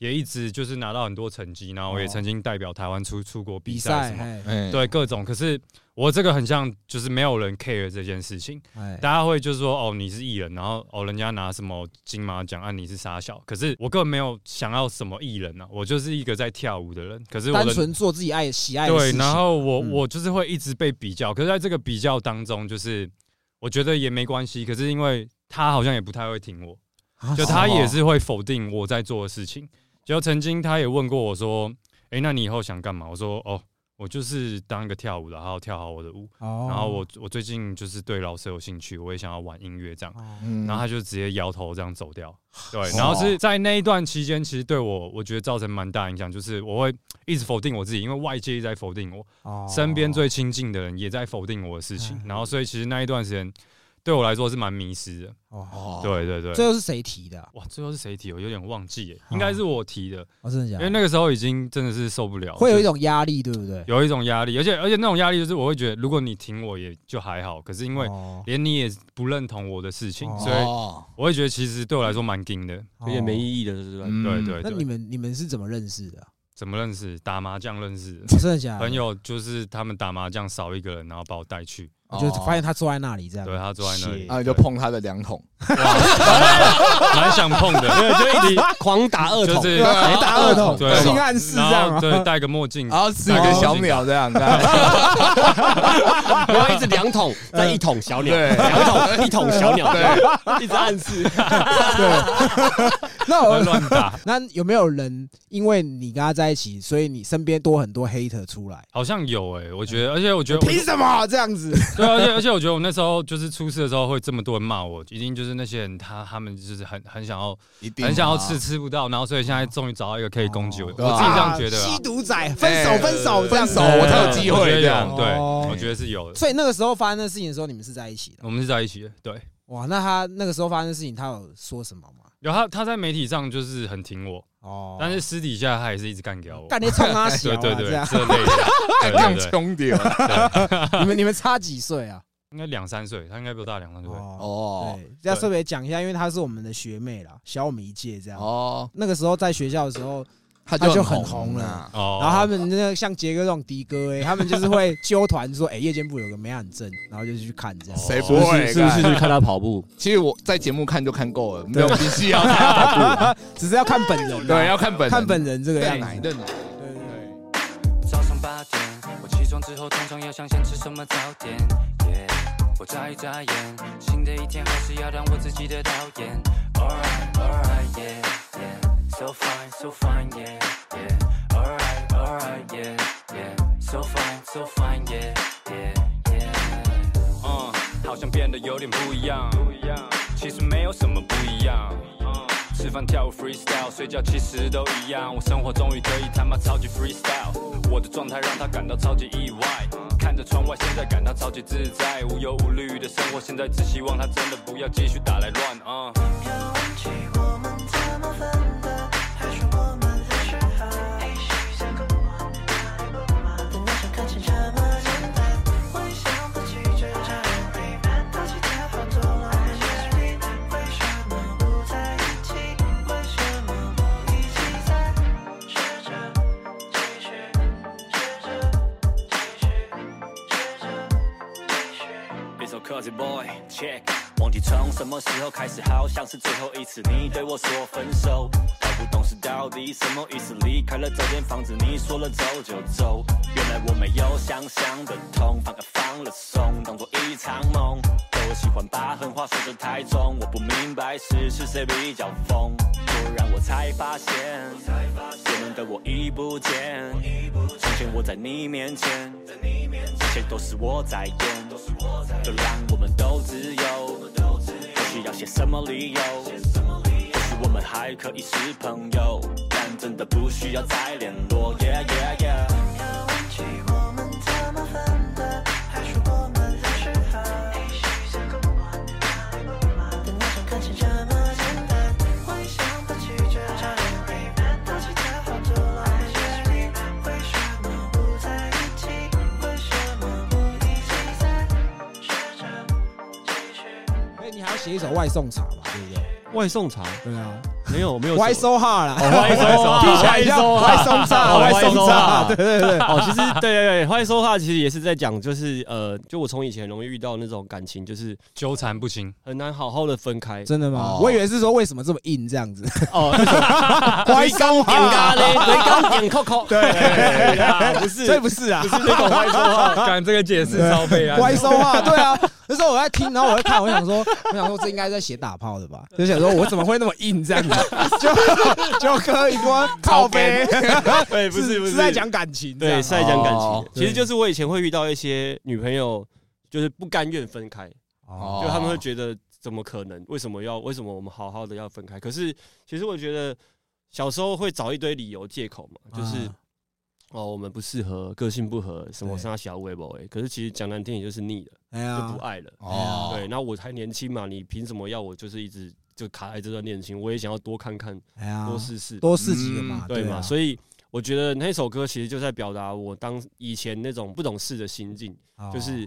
也一直就是拿到很多成绩，然后我也
哦。
曾经代表台湾出出国比
比赛，
什么，对各种。可是我这个很像就是没有人 care 这件事情，
哎，
大家会就是说哦你是艺人，然后哦人家拿什么金马奖啊你是傻小，可是我根本没有想要什么艺人啊，我就是一个在跳舞的人，可是我的
单纯做自己爱喜爱的事
对，
情。
然后我、
嗯。
我就是会一直被比较，可是在这个比较当中，就是我觉得也没关系，可是因为他好像也不太会听我，
啊
就他也是会否定我在做的事情。就曾经他也问过我说：“诶，那你以后想干嘛？”我说：“哦，我就是当一个跳舞的，然后跳好我的舞。
哦
然后我我最近就是对老师有兴趣，我也想要玩音乐这样。”然后他就直接摇头这样走掉。对，然后是在那一段期间，其实对我我觉得造成蛮大影响，就是我会一直否定我自己，因为外界一直在否定我，
哦
身边最亲近的人也在否定我的事情
嗯，
然后所以其实那一段时间对我来说是蛮迷失的。
哦，
哦，
对对对，
最后是谁提的啊？
哇，最后是谁提？我有点忘记耶，应该是我提的，
哦，真的假的？
因为那个时候已经真的是受不了，
会有一
就
种压力，对不对？
有一种压力，而且而且那种压力就是我会觉得，如果你挺我也就还好，可是因为
哦
连你也不认同我的事情，
哦
所以
哦
我会觉得其实对我来说蛮硬的。
有点没意义的，是吧？
嗯
对对对，
那你们你们是怎么认识的啊？
怎么认识？打麻将认识
真的假的？
朋友就是他们打麻将少一个人，然后把我带去，
我就发现他坐在那里这样。
对他坐在那里。
然后你就碰他的两桶，
蛮想碰的，
没有就一直狂打二筒，
就是
对啊，打二筒，
对
性暗示这
然
样
对戴个墨镜，
然后四个小鸟这样，看
然后一直两桶，再一桶小鸟，
对。
两桶一桶小鸟，
对，
一直暗示。对。
那我
乱打，
那有没有人因为你跟他在一起，所以你身边多很多 hater 出来？
好像有哎，我觉得，而且我觉得我
凭什么这样子？
对，而且而且我觉得我那时候就是出事的时候会这么多人骂我，一定就是那些人他他们就是很很想要
一定
很想要吃吃不到，然后所以现在终于找到一个可以攻击我，我自己这样觉得啊
吸。毒仔，分手分手这样子
分手我才有机会这样
对
哦，
我觉得是有的。
所以那个时候发生的事情的时候，你们是在一起的。
我们是在一起的，对。
哇，那他那个时候发生的事情，他有说什么吗？
有他他在媒体上就是很挺我，
哦，
但是私底下他也是一直干掉我。
干你冲他小啊，
对对对，
这样。
这类的，对
更
对对，
凶点
你们你们差几岁啊？
应该两三岁，他应该比我大两三岁。
哦，
哦
对，要特别讲一下，因为他是我们的学妹啦，小我们一届这样。
哦，
那个时候在学校的时候，
他
他就很
很
红了然后他们那个像杰哥这种的哥哎，他们就是会揪团说，哎，夜间部有个美很正，然后就去看这样。
谁
不
不会？
是是不是去看他跑步？
其实我在节目看就看够了，没有必须要看他跑步。
只是要看本人啊，
对，要看本人
看本人这个样子。对对对
早上八点，我起床之后通常要想先吃什么早我眨一眨眼，新的一天还是要当我自己的导演。Alright, alright, yeah, yeah, so fine, so fine, yeah, yeah. Alright, alright, yeah, yeah, so fine, so fine, yeah, yeah, yeah. 嗯，好像变得有点不一样，不一样其实没有什么不一样。吃饭、跳舞、freestyle，睡觉其实都一样。我生活终于得以他妈超级 freestyle，我的状态让他感到超级意外。看着窗外，现在感到超级自在，无忧无虑的生活。现在只希望他真的不要继续打来乱啊。从什么时候开始，好像是最后一次你对我说分手，搞不懂是到底什么意思。离开了这间房子，你说了走就走，原来我没有想象的痛，反而放了松，当做一场梦。都喜欢把狠话说得太重，我不明白是是谁比较疯，突然我才发现，原本的我已不见，从前我在你面前，一切都是我在演，就让我们都自由，不需要写什么理由，或许我们还可以是朋友，但真的不需要再联络。Yeah yeah yeah。
写一首外送茶吧，对不对？
外送茶
对啊，
没有没有
外收哈啦，
外收
听起来像外送茶，
哦
外送
外送
茶，
茶
对对对。
哦，其实对对对，，Why so hard 其实也是在讲，就是呃，就我从以前容易遇到那种感情，就是
纠缠不清，
很难好好的分开。
真的吗
哦？
我以为是说为什么这么硬这样子，
哦，
外送
点咖喱，回刚点扣扣，对啊，不是，
所以不是啊
不，是那种坏说话，
干这个解释超悲哀。
歪收话，对啊。那时候我在听，然后我在看，我想说，我想说这应该在写打炮的吧？就想说我怎么会那么硬这样子？就就喝一波靠杯，
对，不是不
是在讲感情，
对，是在讲感
哦
情。其实就是我以前会遇到一些女朋友，就是不甘愿分开，
哦
就他们会觉得怎么可能？为什么要？为什么我们好好的要分开？可是其实我觉得小时候会找一堆理由借口嘛，就是
啊
哦我们不适合，个性不合，什么
对
杀小微博哎。可是其实讲难听也就是腻了，就不，爱了。
哦，
对，那我还年轻嘛，你凭什么要我就是一直就卡在这段恋情？我也想要多看看，
哎呀，
多试试。
多试几个嘛，
对嘛？
啊
所以我觉得那首歌其实就在表达我当以前那种不懂事的心境，
哦
就是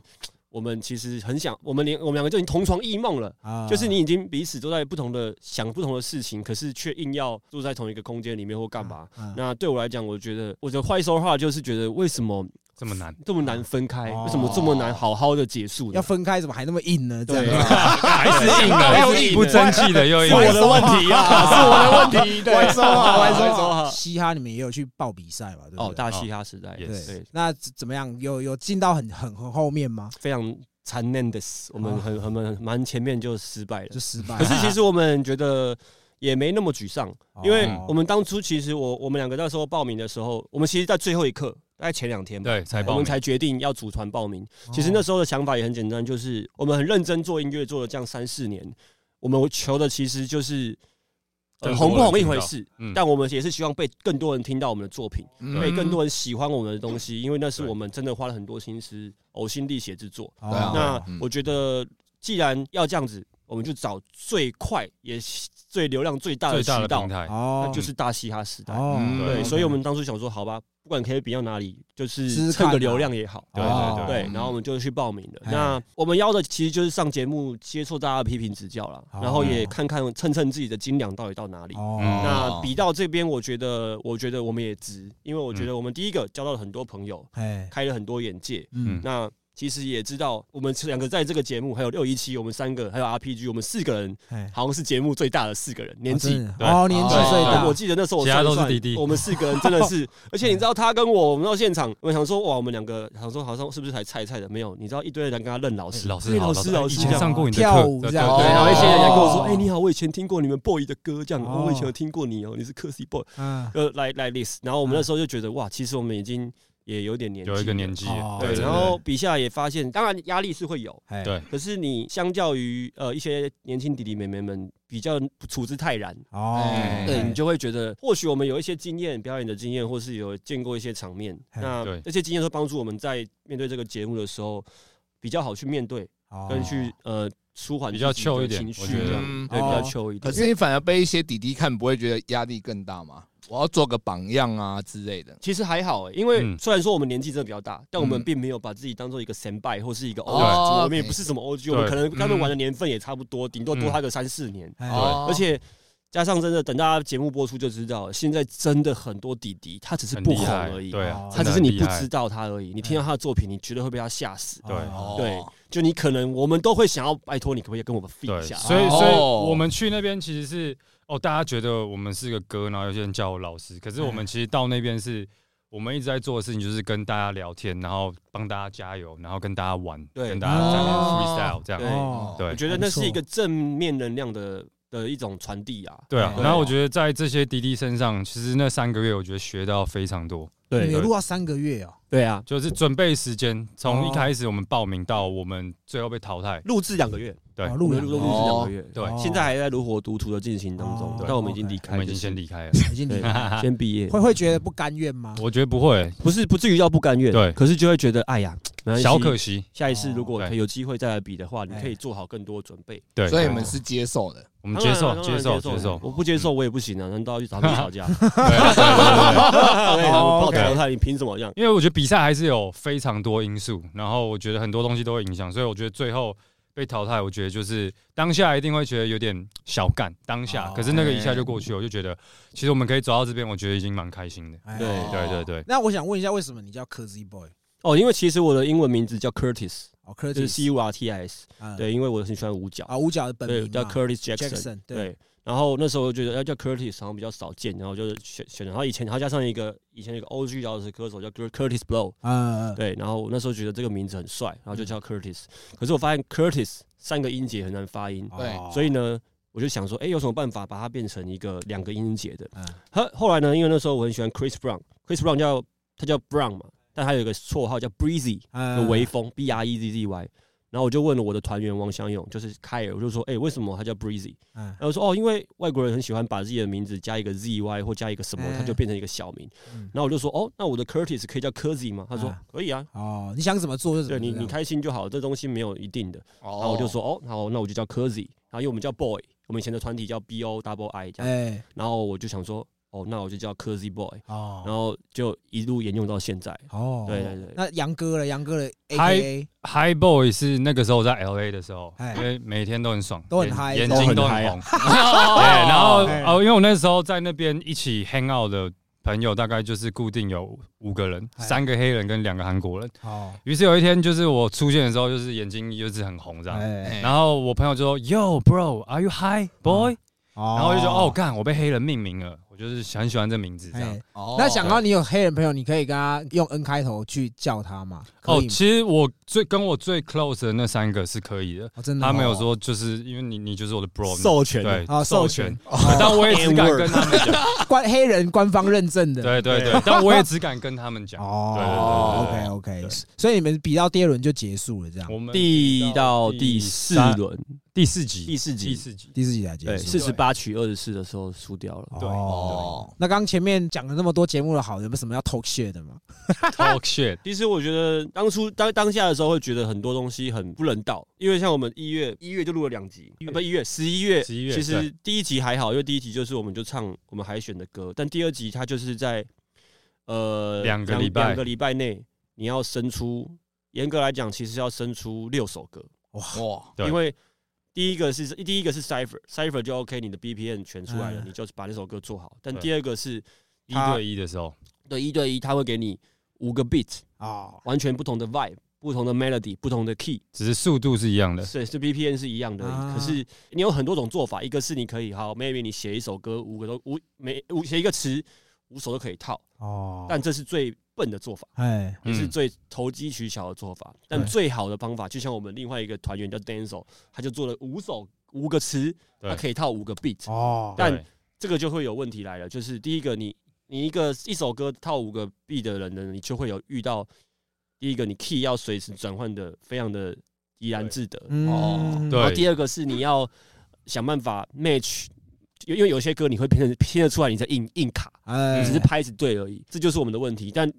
我们其实很想，我们连我们两个就已经同床异梦了。
啊
就是你已经彼此都在不同的想不同的事情，可是却硬要住在同一个空间里面或干嘛。
嗯
那对我来讲，我觉得我的坏说话就是觉得为什么
这么难，
这么难分开？
哦
为什么这么难好好的结束呢？
要分开怎么还那么硬呢？这
对
样
还是硬的，
又硬
不争气的又硬
是。我的问题啊，是我的问题。对，
外收好，外收
外收
好。嘻哈你们也有去报比赛嘛？对不
哦，
对？
大嘻哈时代
对
对，
那怎怎么样？有有进到很很很后面吗？
非常残念的死，我们很很蛮蛮前面就失败了
就。失败。
可是其实我们觉得也没那么沮丧，因为
哦
我们当初其实我我们两个那时候报名的时候，我们其实在最后一刻，大概前两天吧，
对，才
我。们才决定要组团报名。
哦
其实那时候的想法也很简单，就是我们很认真做音乐，做了这样三四年，我们求的其实就是。呃红不红一回事，
嗯
但我们也是希望被更多人听到我们的作品，
嗯
被更多人喜欢我们的东西，因为那是我们真的花了很多心思、呕心沥血之作。那
嗯
我觉得，既然要这样子，我们就找最快也最流量最大的渠道那就是大嘻哈时代。对，所以我们当初想说，好吧，不管可以比到哪里，就是蹭个流量也好。
对
哦
对
对，然后我们就去报名了。
哎
那我们要的其实就是上节目，接受大家的批评指教啦，
哦
然后也看看蹭蹭自己的斤两到底到哪里。那比到这边，我觉得，我觉得我们也值，因为我觉得我们第一个交到了很多朋友，
哎，
开了很多眼界。
嗯，
那其实也知道，我们两个在这个节目，还有六一七，我们三个，还有 RPG，我们四个人，
哎，
好像是节目最大的四个人，年纪。
哦年纪
对
最大。
我，记得那时候我
其他
算算
都是弟弟。
我们四个人真的是，而且你知道他跟我，我们到现场，我想说哇，我们两个想说好像是不是还菜菜的？没有，你知道一堆人跟他认老师，
老师老
师老师。老
以前上过你的
跳舞这样。
对，然后一些人还跟我说，
哦
哎，你好，我以前听过你们 boy 的歌，这样，
哦。
我以前有听过你哦，你是科 C boy，
嗯，
呃，来来 this，然后我们那时候就觉得哇，其实我们已经也有点年纪，
有一个年纪
哦，
对，然后比下来也发现，当然压力是会有，
哎，
对
可是你相较于呃一些年轻弟弟妹妹们比较处之泰然，
哦，
哎
对你就会觉得，或许我们有一些经验，表演的经验，或是有见过一些场面，
哎
那
对。
这些经验都帮助我们在面对这个节目的时候比较好去面对，
哦。
跟去呃舒缓
比较
自己的
chill 一点
情绪对，比较
哦。
chill 一
可。是你反而被一些弟弟看，不会觉得压力更大吗？我要做个榜样啊之类的。
其实还好、欸，因为
嗯。
虽然说我们年纪真的比较大，但我们
嗯。
并没有把自己当做一个神拜或是一个 OG，、
哦
我们也不是什么 OG，
对。
我们可能跟他们玩的年份也差不多，顶多多
嗯。
他个三四年。
哎。
哦。
而且加上真的，等大家节目播出就知道了，现在真的很多弟弟，他只是不红而已，
对啊
哦，
他只是你不知道他而已。你听到他的作品，你绝对会被他吓死。
对。
就你可能我们都会想要拜托你，可不可以跟我们 f
对，
一下？
所以
哦
所以我们去那边其实是哦，大家觉得我们是个歌，然后有些人叫我老师，可是我们其实到那边是。我们一直在做的事情就是跟大家聊天，然后帮大家加油，然后跟大家玩，
对
跟大家在那边
哦。
freestyle 这样。
对
哦
对
我觉得那是一个正面能量的的一种传递啊。
对啊，然后我觉得在这些滴滴身上，其实那三个月我觉得学到非常多，
对有录到三个月哦，
对啊，
就是准备时间，从
哦。
一开始我们报名到我们最后被淘汰，
录制两个月，
对
哦录两个
我们录录制两个月，
对
哦。
现在还在如火如荼的进行当中
哦，
但我们已经离开
我
开，
们已经先离开了。
已经离
对
开，
先毕业，
会会觉得不甘愿吗？
我觉得不会，
不是不至于到不甘愿，
对。
可是就会觉得哎呀，
小可惜。
下一次如果
哦
可以有机会再来比的话，你
哎
可以做好更多的准备。
对，
所以你们是接受的。
我们接受接受接受，
我不接受我也不行啊，难道要去找他们吵架？
对
我不
OK
淘汰你凭什么这样？
因为我觉得比赛还是有非常多因素，然后我觉得很多东西都会影响，所以我觉得最后被淘汰，我觉得就是当下一定会觉得有点小干，当下，
哦
可是那个一下就过去了，我就觉得其实我们可以走到这边，我觉得已经蛮开心的。
哎
对
对对对，
那我想问一下，为什么你叫 Crazy Boy？
哦，因为其实我的英文名字叫 Curtis，
哦
就是，Curtis，C U R T I S，
嗯
对，因为我很喜欢五角，
啊，五角的本，名
叫 Curtis
对
对。然后那时候我觉得要叫 Curtis 好像比较少见，然后就是选选，然后以前然后加上一个以前有一个 O G 饶舌歌手叫 Curtis Blow，
嗯，
对，然后我那时候觉得这个名字很帅，然后就叫 Curtis。可是我发现 Curtis 三个音节很难发音，
对
哦
所以呢，我就想说，哎，有什么办法把它变成一个两个音节的？
嗯
后后来呢，因为那时候我很喜欢 Chris Brown，Chris Brown 叫他叫 Brown 嘛，但他有一个绰号叫 Breezy，
嗯
微风 B R E Z Z Y。然后我就问了我的团员王祥勇，就是凯尔，我就说，哎，为什么他叫 Breezy？
嗯
然后说，哦，因为外国人很喜欢把自己的名字加一个 Z Y 或加一个什么，
嗯
他就变成一个小名。
嗯
然后我就说，哦，那我的 Curtis 可以叫 Curzy 吗？他说
啊
可以啊，
哦，你想怎么做就怎
对你你开心就好，这东西没有一定的。
然
然后我就说，哦，好，那我就叫 Curzy。然后因为我们叫 Boy，我们以前的团体叫 B O Double I 这样。
哎
然后我就想说，哦，那我就叫 Crazy Boy。
哦
然后就一路沿用到现在。
哦，
对对对
那杨哥了，杨哥的 A
嗨
K A
High Boy 是那个时候在 L A 的时候
哎，
因为每天都很爽，眼
都很嗨
眼睛都
都很
红。对，然后
哎
哦，因为我那时候在那边一起 hang out 的朋友大概就是固定有五个人，
哎
三个黑人跟两个韩国人。
哦，
于是有一天，就是我出现的时候，就是眼睛就是很红这样。
哎，
然后我朋友就说：“Yo, bro, are you high, boy？”
然
然后我就说：“哦，干，我被黑人命名了，我就是很喜欢这名字这样。”
那想到你有黑人朋友，你可以跟他用 N 开头去叫他吗？
哦其实我最跟我最 close 的那三个是可以的，
哦，真的哦，
他没有说就是因为你你就是我的 bro，
授权
对
啊授权
对但我也只敢跟他们讲，
官黑人官方认证的。
对对对，但我也只敢跟他们讲。
哦
对对对对
，OK OK，所以你们比到第二轮就结束了，这样
我们
第到第四轮，
第四集，
第四集
第四集，
第四集才结
对，
束。
四十八取二十四的时候输掉了。
对
哦，那刚刚前面讲了那么多节目的好，有没有什么要 talk shit 的吗
？talk shit，
其实我觉得当初当当下的时候会觉得很多东西很不人道，因为像我们一月一月就录了两集，呃不一月十一月，
十一月
其实第一集还好，因为第一集就是我们就唱我们海选的歌，但第二集它就是在呃
两个礼拜。
两个礼拜内你要生出，严格来讲其实要生出六首歌，
哇，
因为第一个是第一个是 cipher，cipher 就 OK，你的 BPM 全出来了，
嗯。
你就把那首歌做好，但第二个是
一对一的时候，
对一对一，他会给你五个 beat，
哦，
完全不同的 vibe，不同的 melody，不同的 key，
只是速度是一样的。
是，是 BPM 是一样的。
啊。
可是你有很多种做法，一个是你可以好，maybe 你写一首歌，五个都五每五写一个词，五首都可以套，
哦，
但这是最笨的做法，
哎，
也是
嗯。
最投机取巧的做法。但最好的方法，就像我们另外一个团员叫 Danzo，他就做了五首五个词，他可以套五个 beat。
哦，
但这个就会有问题来了，就是第一个你你一个一首歌套五个 beat 的人呢，你就会有遇到第一个你 key 要随时转换的非常的怡然自得，
嗯。
哦。
对。
然后第二个是你要想办法 match，因为有些歌你会拼得拼得出来你在硬硬卡，
哎，
你只是拍子对而已，这就是我们的问题。但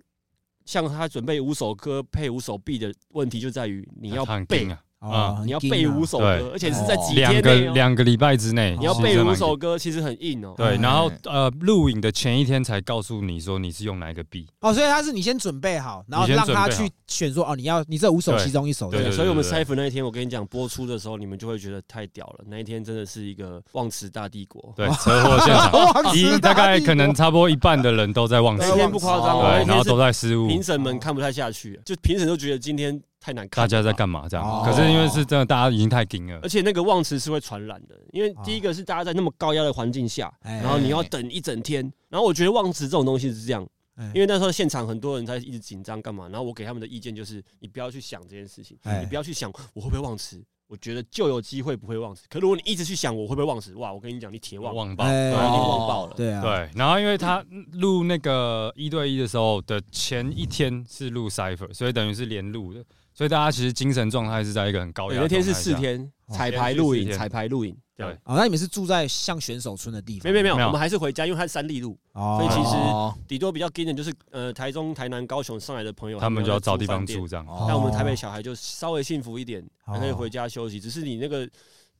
像他准备五首歌配五首 B 的问题就在于你要背
啊，
哦，
你要背五首歌，而且是在几
个
天内哦，
两个礼拜之内，
你要背五首歌，其实很硬哦。
对，
哎
然后呃，录影的前一天才告诉你说你是用哪一个 B，
哦，所以他是你先准备好，然后让他去选说哦，你要你这五首其中一首。
对
所以我们
对
Cipher 那一天，我跟你讲播出的时候，你们就会觉得太屌了。那一天真的是一个忘词大帝国。
对，车祸现场，
忘
一
词
大概可能差不多一半的人都在忘词
那，天不夸张哦，
对，然后都在失误，
评审们看不太下去，就评审都觉得今天太难看。
大家在？干嘛这样
哦？
可是因为是真的，大家已经太紧了
而，且那个忘词是会传染的，因为第一个是大家在那么高压的环境下，
哎
然后你要等一整天。然后我觉得忘词这种东西是这样，
哎
因为那时候现场很多人在一直紧张干嘛，然后我给他们的意见就是，你不要去想这件事情，
哎
你不要去想我会不会忘词。我觉得就有机会不会忘词，可如果你一直去想我会不会忘词，哇！我跟你讲，你铁忘，
忘爆。
哎
对，一定忘爆了。
对啊，
对，然后因为他录那个一对一的时候的前一天是录 cipher，所以等于是连录的，所以大家其实精神状态是在一个很高压。
有一天是四，天
哦
彩排录影，彩排录影。
对
那你们是住在像选手村的地方？
没有没有没有，我们还是回家，因为它是三立路，
哦，
所以其实
哦
顶多比较近的就是呃台中、台南、高雄上来的朋友，
他们就要找地方住。这样。
哦
但我们台北小孩就稍微幸福一点，
哦
还可以回家休息。只是你那个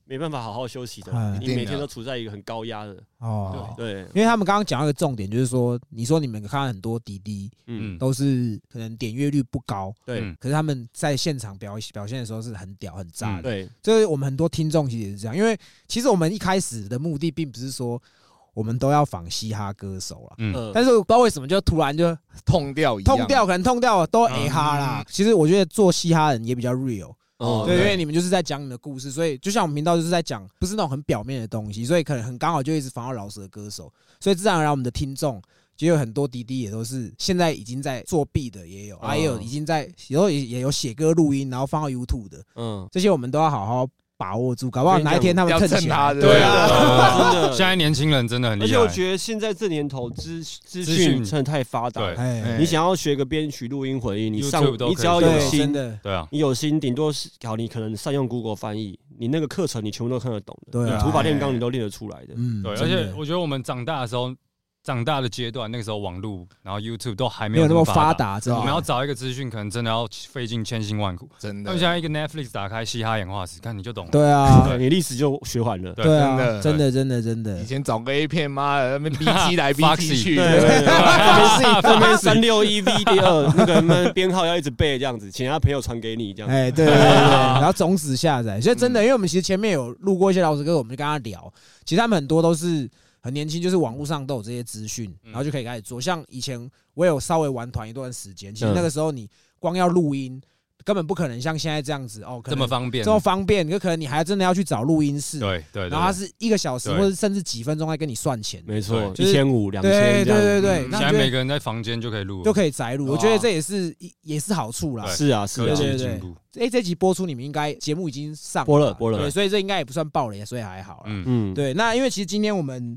没办法好好休息的
嗯，
你每天都处在一个很高压的。
哦，
对，
因为他们刚刚讲到一个重点，就是说，你说你们看到很多滴滴
嗯，
嗯，
都是可能点阅率不高，
对。
嗯。
可是他们在现场表表现的时候是很屌很炸的。
嗯
对，
这是我们很多听众其实也是这样，因为其实我们一开始的目的并不是说我们都要仿嘻哈歌手啦，
嗯，
呃，
但是我不知道为什么就突然就
痛掉一样。
痛掉，可能痛掉都 A 哈啦。其实我觉得做嘻哈人也比较 real，
哦
对，因为你们就是在讲你的故事，所以就像我们频道就是在讲不是那种很表面的东西，所以可能很刚好就一直防到老师的歌手，所以自然而然我们的听众。就有很多滴滴也都是现在已经在作弊的，也有，还，有已经在，有时候也也有写歌录音，然后放到 YouTube 的，
嗯，
这些我们都要好好把握住，搞不好哪一天他们
要
蹭起来，
蹭他的。
对啊，
真的。
现在年轻人真的很厉害。
而且我觉得现在这年头资资
资讯。
讯真的太发达。了，
对。
哎，
你想要学个编曲、录音、混音，你上你只要有心，
的，
对啊，
你有心，顶多是好，你可能善用 Google 翻译，你那个课程你全部都看得懂的，
对啊。
你土法炼钢你都练得出来的。
嗯，
对，而且我觉得我们长大的时候，长大的阶段，那个时候网络，然后 YouTube 都还没
没有那么
发
发。达，真的
我们要找一个资讯，可能真的要费尽千辛万苦。
真的。
那么现在一个 Netflix 打开嘻哈演化史，看你就懂了。
对啊，
对你历史就学完了。
对。
对啊，
真的。
真的，真的，真的。
以，前找个 A 片，妈的，那边 B 机来 B 机
Foxy
去，
对对。对，对那边三六一 V 第二那个什么编号要一直背这样子，请他朋友传给你这样。
哎，对对对对，然后种子下载，所以真的，因为我们其实前面有录过一些老师歌，我们就跟他聊，其实他们很多都是很年轻，就是网络上都有这些资讯，
嗯
然后就可以开始做。像以前我有稍微玩团一段时间，其实
嗯
那个时候你光要录音，根本不可能像现在这样子哦，
这么方便，
这么方便，有可能你还真的要去找录音室，
对对，
然后它是一个小时或者甚至几分钟在跟你算钱，
没错，一千五、两
对对
千这样。
对对，
嗯现在
那
每个人在房间就可以录，
就可以摘录。我觉得这也是一也是好处啦。
是啊，是
科
啊，
对对
技进步，
哎，这集播出你们应该节目已经上
播了播了
对，所以这应该也不算爆雷，所以还好啦。
嗯，
嗯，
对，那因为其实今天我们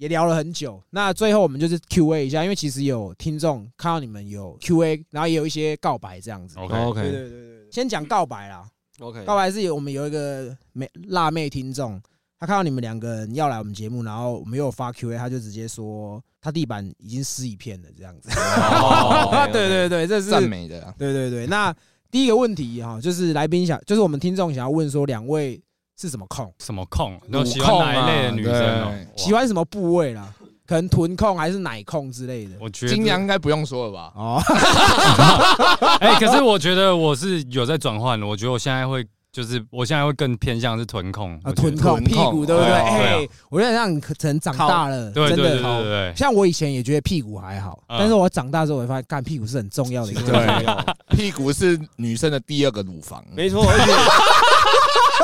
也聊了很久，那最后我们就是 Q A 一下，因为其实有听众看到你们有 Q A，然后也有一些告白这样子。
OK
哦 OK
对对对先讲告白啦。
OK，
告白是有我们有一个妹辣妹听众，她看到你们两个人要来我们节目，然后我们又有发 Q A，她就直接说她地板已经湿一片了这样子。
哦
对对对，这是
赞美的啊，
对对对。那第一个问题哈，就是来宾想，就是我们听众想要问说，两位是什么控？
什么控？然后喜欢哪一类的
啊
女生
喜欢什么部位啦？可能臀控还是奶控之类的。
我觉得
金娘应该不用说了吧？
哦，
哎，可是我觉得我是有在转换的，我觉得我现在会。就是我现在会更偏向是臀控
啊，臀控、屁股，对不对？哎，我在想，可能长大了，真
对对对对
的。
对对，
像我以前也觉得屁股还好，
嗯
但是我长大之后，我会发现，干屁股是很重要的一个。
对，屁股是女生的第二个乳房。
没错，而且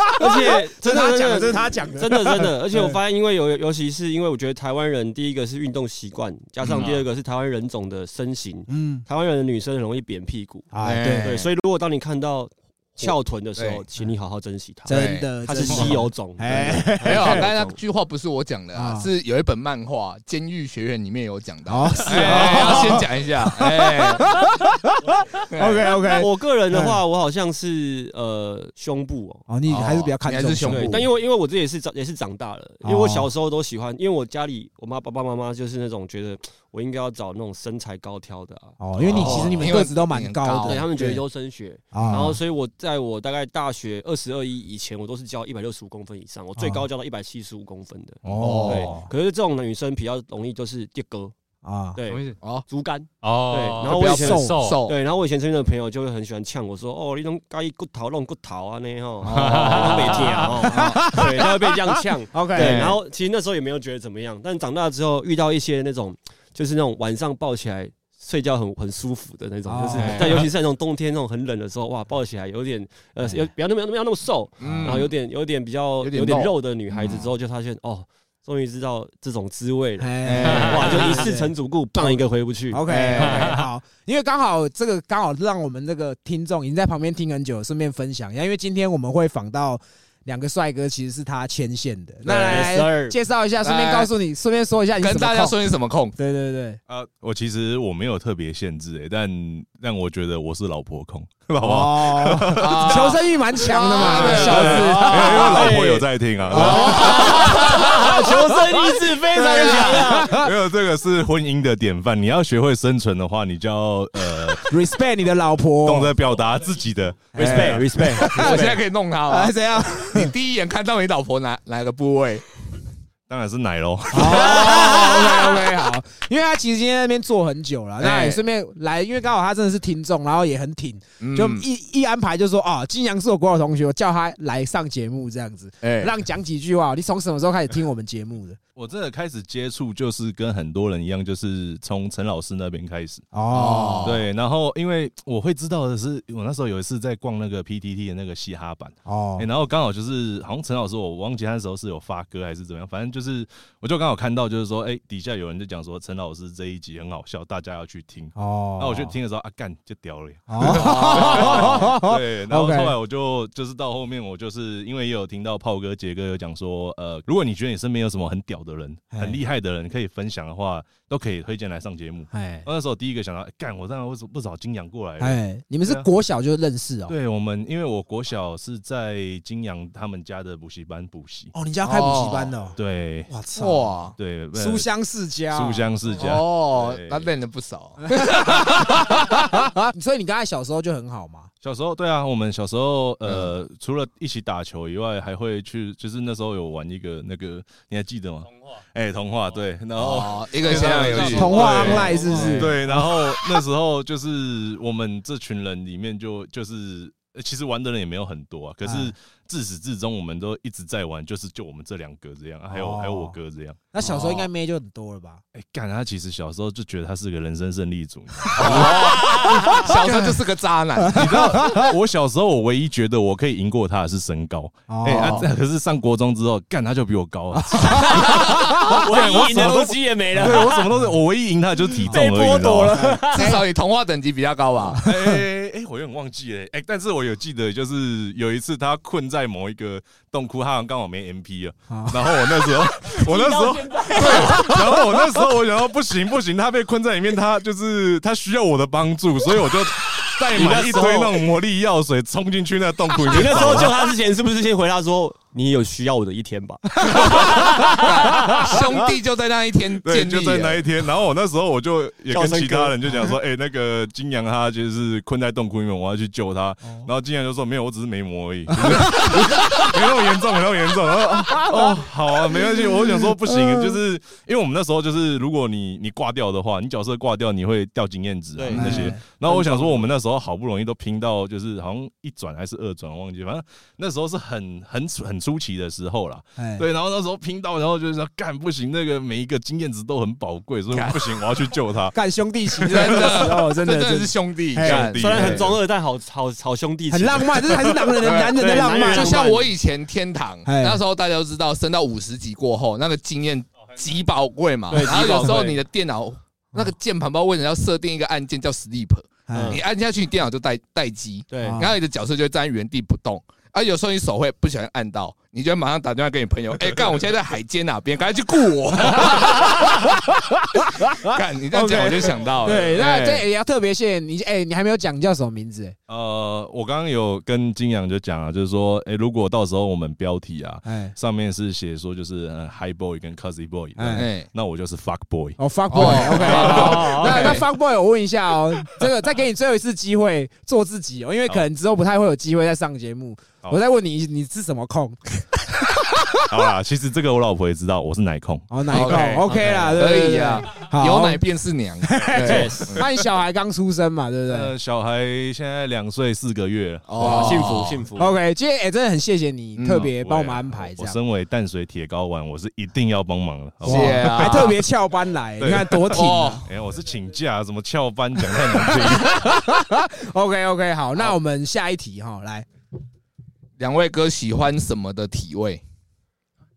而且 真的真的
这是他讲的，
真的真的，而且我发现，因为有尤其是因为我觉得台湾人第一个是运动习惯，加上第二个是台湾人种的身形，
嗯，
台湾人的女生很容易扁屁股，
啊，
哎
对，
对，所以如果当你看到翘臀的时候
对，
请你好好珍惜它，
真的，
它是稀有种，
哎。
对
没有啊，刚才那句话不是我讲的啊，
啊。
是有一本漫画《监狱学院》里面有讲到。
哦，是
哎，要先讲一下。哎。
OK OK，
我个人的话，我好像是呃胸部哦。
哦，你还是比较看重
你还是胸部，
但因为因为我这也是长也是长大了，因为我小时候都喜欢，因为我家里我妈爸爸妈妈就是那种觉得我应该要找那种身材高挑的啊，
哦，因为你其实你们个子都蛮高
哦
的，
对他们觉得
对。
优生学，
啊。
然后所以我在我大概大学二十二一以前，我都是教一百六十五公分以上，我最高教到一百七十五公分的。对
哦，
可是这种女生比较容易就是跌哥，
啊，
对。
什么意思？
哦，
竹竿，
哦，
对然后我以前
瘦。
瘦。
瘦，
对，然后我以前身边的朋友就会很喜欢呛我说，哦，你拢介意骨头弄骨头啊那吼，
哦
你拢没听啊，哦 对，他会被这样呛。
OK，
对，然后其实那时候也没有觉得怎么样，但长大之后遇到一些那种，就是那种晚上抱起来睡觉很很舒服的那种，
哦
就是但尤其是在那种冬天那种很冷的时候，哇，抱起来有点呃有不要那么不要那么瘦，
嗯。
然后有点有点比较
有点肉。
肉的女孩子之后，就发现哦，终于知道这种滋味了，
哎。
哇，就一世成主顾，棒一个回不去。
OK OK 好，因为刚好这个刚好让我们这个听众已经在旁边听很久，顺便分享。一下，因为今天我们会访到两个帅哥，其实是他牵线的。那介绍一下，顺便告诉你，顺便说一下你
跟大家说你什么控？
对对对，
啊，我其实我没有特别限制诶，但但我觉得我是老婆控，好不好？
求生欲蛮强的嘛，小子。
老婆有在听啊，
求生意志非常强啊！
没有这个是婚姻的典范。你要学会生存的话，你就要呃
respect 你的老婆，
懂得表达自己的
respect respect，
我现在可以弄他
哎，
吗？
怎样？
你第一眼看到你老婆哪哪个部位？
当然是奶喽。
哦，OK OK，好，因为他其实今天在那边坐很久了，那
哎
也顺便来，因为刚好他真的是听众，然后也很挺，
嗯
就一一安排就说啊，金阳是我国小同学，我叫他来上节目这样子，
哎
让讲几句话。你从什么时候开始听我们节目的？
我真的开始接触，就是跟很多人一样，就是从陈老师那边开始。
哦，
对，然后因为我会知道的是，我那时候有一次在逛那个 PTT 的那个嘻哈版，
哦
欸，然后刚好就是好像陈老师，我忘记他那时候是有发歌还是怎么样，反正就是我就刚好看到，就是说，哎、底下有人就讲说陈老师这一集很好笑，大家要去听。
哦
那我就听的时候啊，干就屌了。
哦，
对，然后后来我就就是到后面，我就是因为也有听到炮哥、杰哥有讲说，呃，如果你觉得你身边有什么很屌的人、
哎
很厉害的人可以分享的话，都可以推荐来上节目。
哎
那时候第一个想到，哎干，我当然为什么不找金阳过来？
哎，你们是国小就认识哦？
对我们，因为我国小是在金阳他们家的补习班补习。
哦，你家开补习班的哦？
对
我操，
哇
对，呃
书香世家，
书香世家。
哦
对，
那练了不少。
所以你刚才小时候就很好嘛？
小时候，对啊，我们小时候呃，除了一起打球以外，还会去，就是那时候有玩一个那个，你还记得吗？
童话
哎，童话，对，然后
哦，一个线上游戏，
童话
对
online 是不是？
对，然后那时候就是我们这群人里面就就是呃其实玩的人也没有很多啊，可是
哎
自始至终我们都一直在玩，就是就我们这两个这样，啊还有
哦
还有我哥这样。
那小时候应该妹就很多了吧？
哎，干他其实小时候就觉得他是个人生胜利组，
小时候就是个渣男，
你知道，我小时候我唯一觉得我可以赢过他的是身高，
哦
哎、啊，这可是上国中之后，干他就比我高了，
唯一赢的东西也没
对
了。
我什么都是，我唯一赢他的就是体重而已，
被剥夺了
你知道吗。
至少你童话等级比较高吧？
我有点忘记了，哎、但是我有记得，就是有一次他困在某一个洞窟，他好像刚好没 MP 了，
好
然后我那时候，我那时候，对，然后我那时候我想说不行不行，他被困在里面，他就是他需要我的帮助，所以我就带满一堆那种魔力药水冲进去那个洞窟里面。
你那时候救他之前，是不是先回答说你有需要我的一天吧？
兄弟就在那一天
对，
建立
就在那。一天，然后我那时候我就也跟其他人就讲说，哎、那个金阳他就是困在洞窟里面，我要去救他。然后金阳就说没有，我只是没魔而已，就是没那么严重，没那么严重。然后哦，好啊，没关系。我想说不行，就是因为我们那时候就是如果你你挂掉的话，你角色挂掉，你会掉经验值啊
对
那些
哎。
然后我想说，我们那时候好不容易都拼到就是好像一转还是二转，我忘记，反正那时候是很很很初期的时候啦。
哎，
对，然后那时候拼到，然后就是说干不行，那个每一个经验值都很宝贵，所以不行，我要去救他。
干兄弟情
真的
哦，真的
真的是兄弟，
虽然很中二，但好好好兄弟情，
很浪漫，这是还是男人的男人的浪漫。
就像我以前天堂，
哎。
那时候大家都知道，升到五十级过后，那个经验极宝贵嘛。然后有时候你的电脑那个键盘不知道为什么要设定一个按键叫 sleep，
哎。
你按下去，你电脑就待待机，
对。
哦
然后你的角色就会站在原地不动。啊，有时候你手会不小心按到，你就会马上打电话给你朋友，哎，干，我现在在海街哪边，赶快去雇我。干，你这样讲我就想到了，
对，那
哎
这也要特别谢谢你，哎，你还没有讲叫什么名字？哎
呃，我刚刚有跟金阳就讲啊，就是说，哎，如果到时候我们标题啊
哎，
上面是写说就是呃 High Boy 跟 Cozy Boy，
哎
哎，
那我就是 Fuck Boy。
哦，fuck
哦
boy，OK，好。那那 fuck boy，我问一下哦，这个再给你最后一次机会做自己哦，因为可能之后不太会有机会再上节目。我再问你，你是什么控？
好啦，其实这个我老婆也知道，我是奶控。
哦，奶控 OK，？OK 啦，对
可以啊，
好
有奶便是娘。对
那你小孩刚出生嘛，对不对
呃，小孩现在两岁四个月了。
哇，幸福幸福。
？OK，今天也，真的很谢谢你
嗯
特别帮我们安排这样，
我身为淡水铁睾丸，我是一定要帮忙的。好不好
谢谢啊
还特别翘班来，
对
你看多挺。
哎，我是请假，怎么翘班讲太难听。
OK OK，好，那我们下一题哈，来，
两位哥喜欢什么的体位？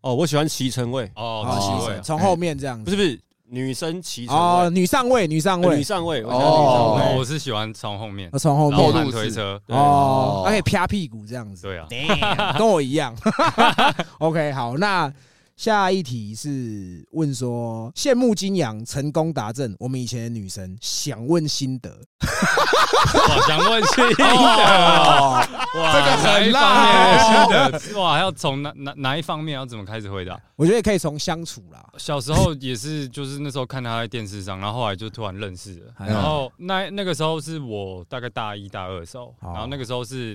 哦，我喜欢骑乘位，
哦，
哦
机会
从后面这样。子。
不是不是女生骑乘
哦，
位，
女上位，女上位。
呃女，上位，我喜欢女
哦。
我是喜欢从后面，
从后面。
推车，
哦，还可以啪屁股这样子。
对啊。
跟我一样。OK，好，那下一题是问说，羡慕金阳成功达阵，我们以前的女神想问心得。
哇，想问心得，
哦，
哇，
这个很辣
方面的新的？哇，还要从哪哪哪一方面要怎么开始回答？
我觉得可以从相处啦，
小时候也是，就是那时候看他在电视上，然后后来就突然认识了。
嗯
然后那那个时候是我大概大一大二的时候，
哦
然后那个时候是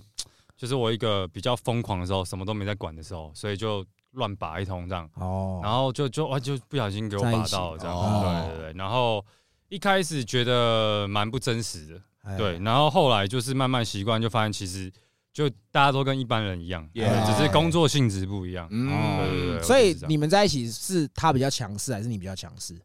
就是我一个比较疯狂的时候，什么都没在管的时候，所以就乱拔一通这样，
哦，
然后就就啊就不小心给我拔到了这样，
哦。
对对对，然后一开始觉得蛮不真实的，
哎。
对，，然后后来就是慢慢习惯，就发现其实就大家都跟一般人一样，只是工作性质不一样。对对
嗯
对，
所以你们在一起是他比较强势，还是你比较强势？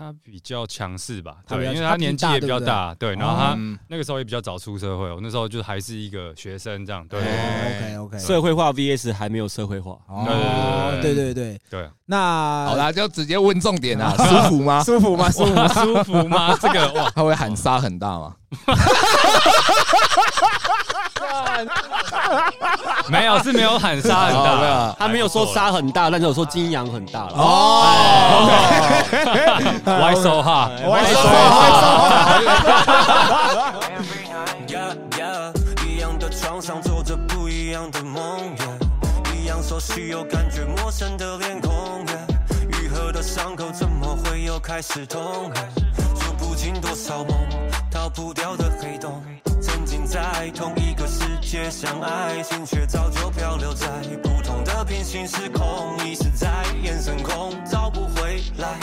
他比较强势吧，对，因为
他
年纪也比较大，对，然后他
嗯
那个时候也比较早出社会，我那时候就还是一个学生这样，对。对对
哎
OK OK，
社会化 VS 还没有社会化，
哦，对对对，
对，
那
好啦，就直接问重点啦，舒服吗？
舒服吗？舒服吗？
舒服吗？这个哇，
他会喊杀很大吗？
没有是没有喊杀很
大。没
大
有，
他没有说沙很大，但是有说金阳很大了。
哦
，，Why so
说
Yeah, yeah，一样的床上做着不一样的梦一样熟悉又感觉陌生的脸孔愈合的伤口怎么会又开始痛数不尽多少梦，逃不掉的黑洞。在同一个世界相爱，心却早就漂流在不同的平行时空，迷失在眼神空，找不回来。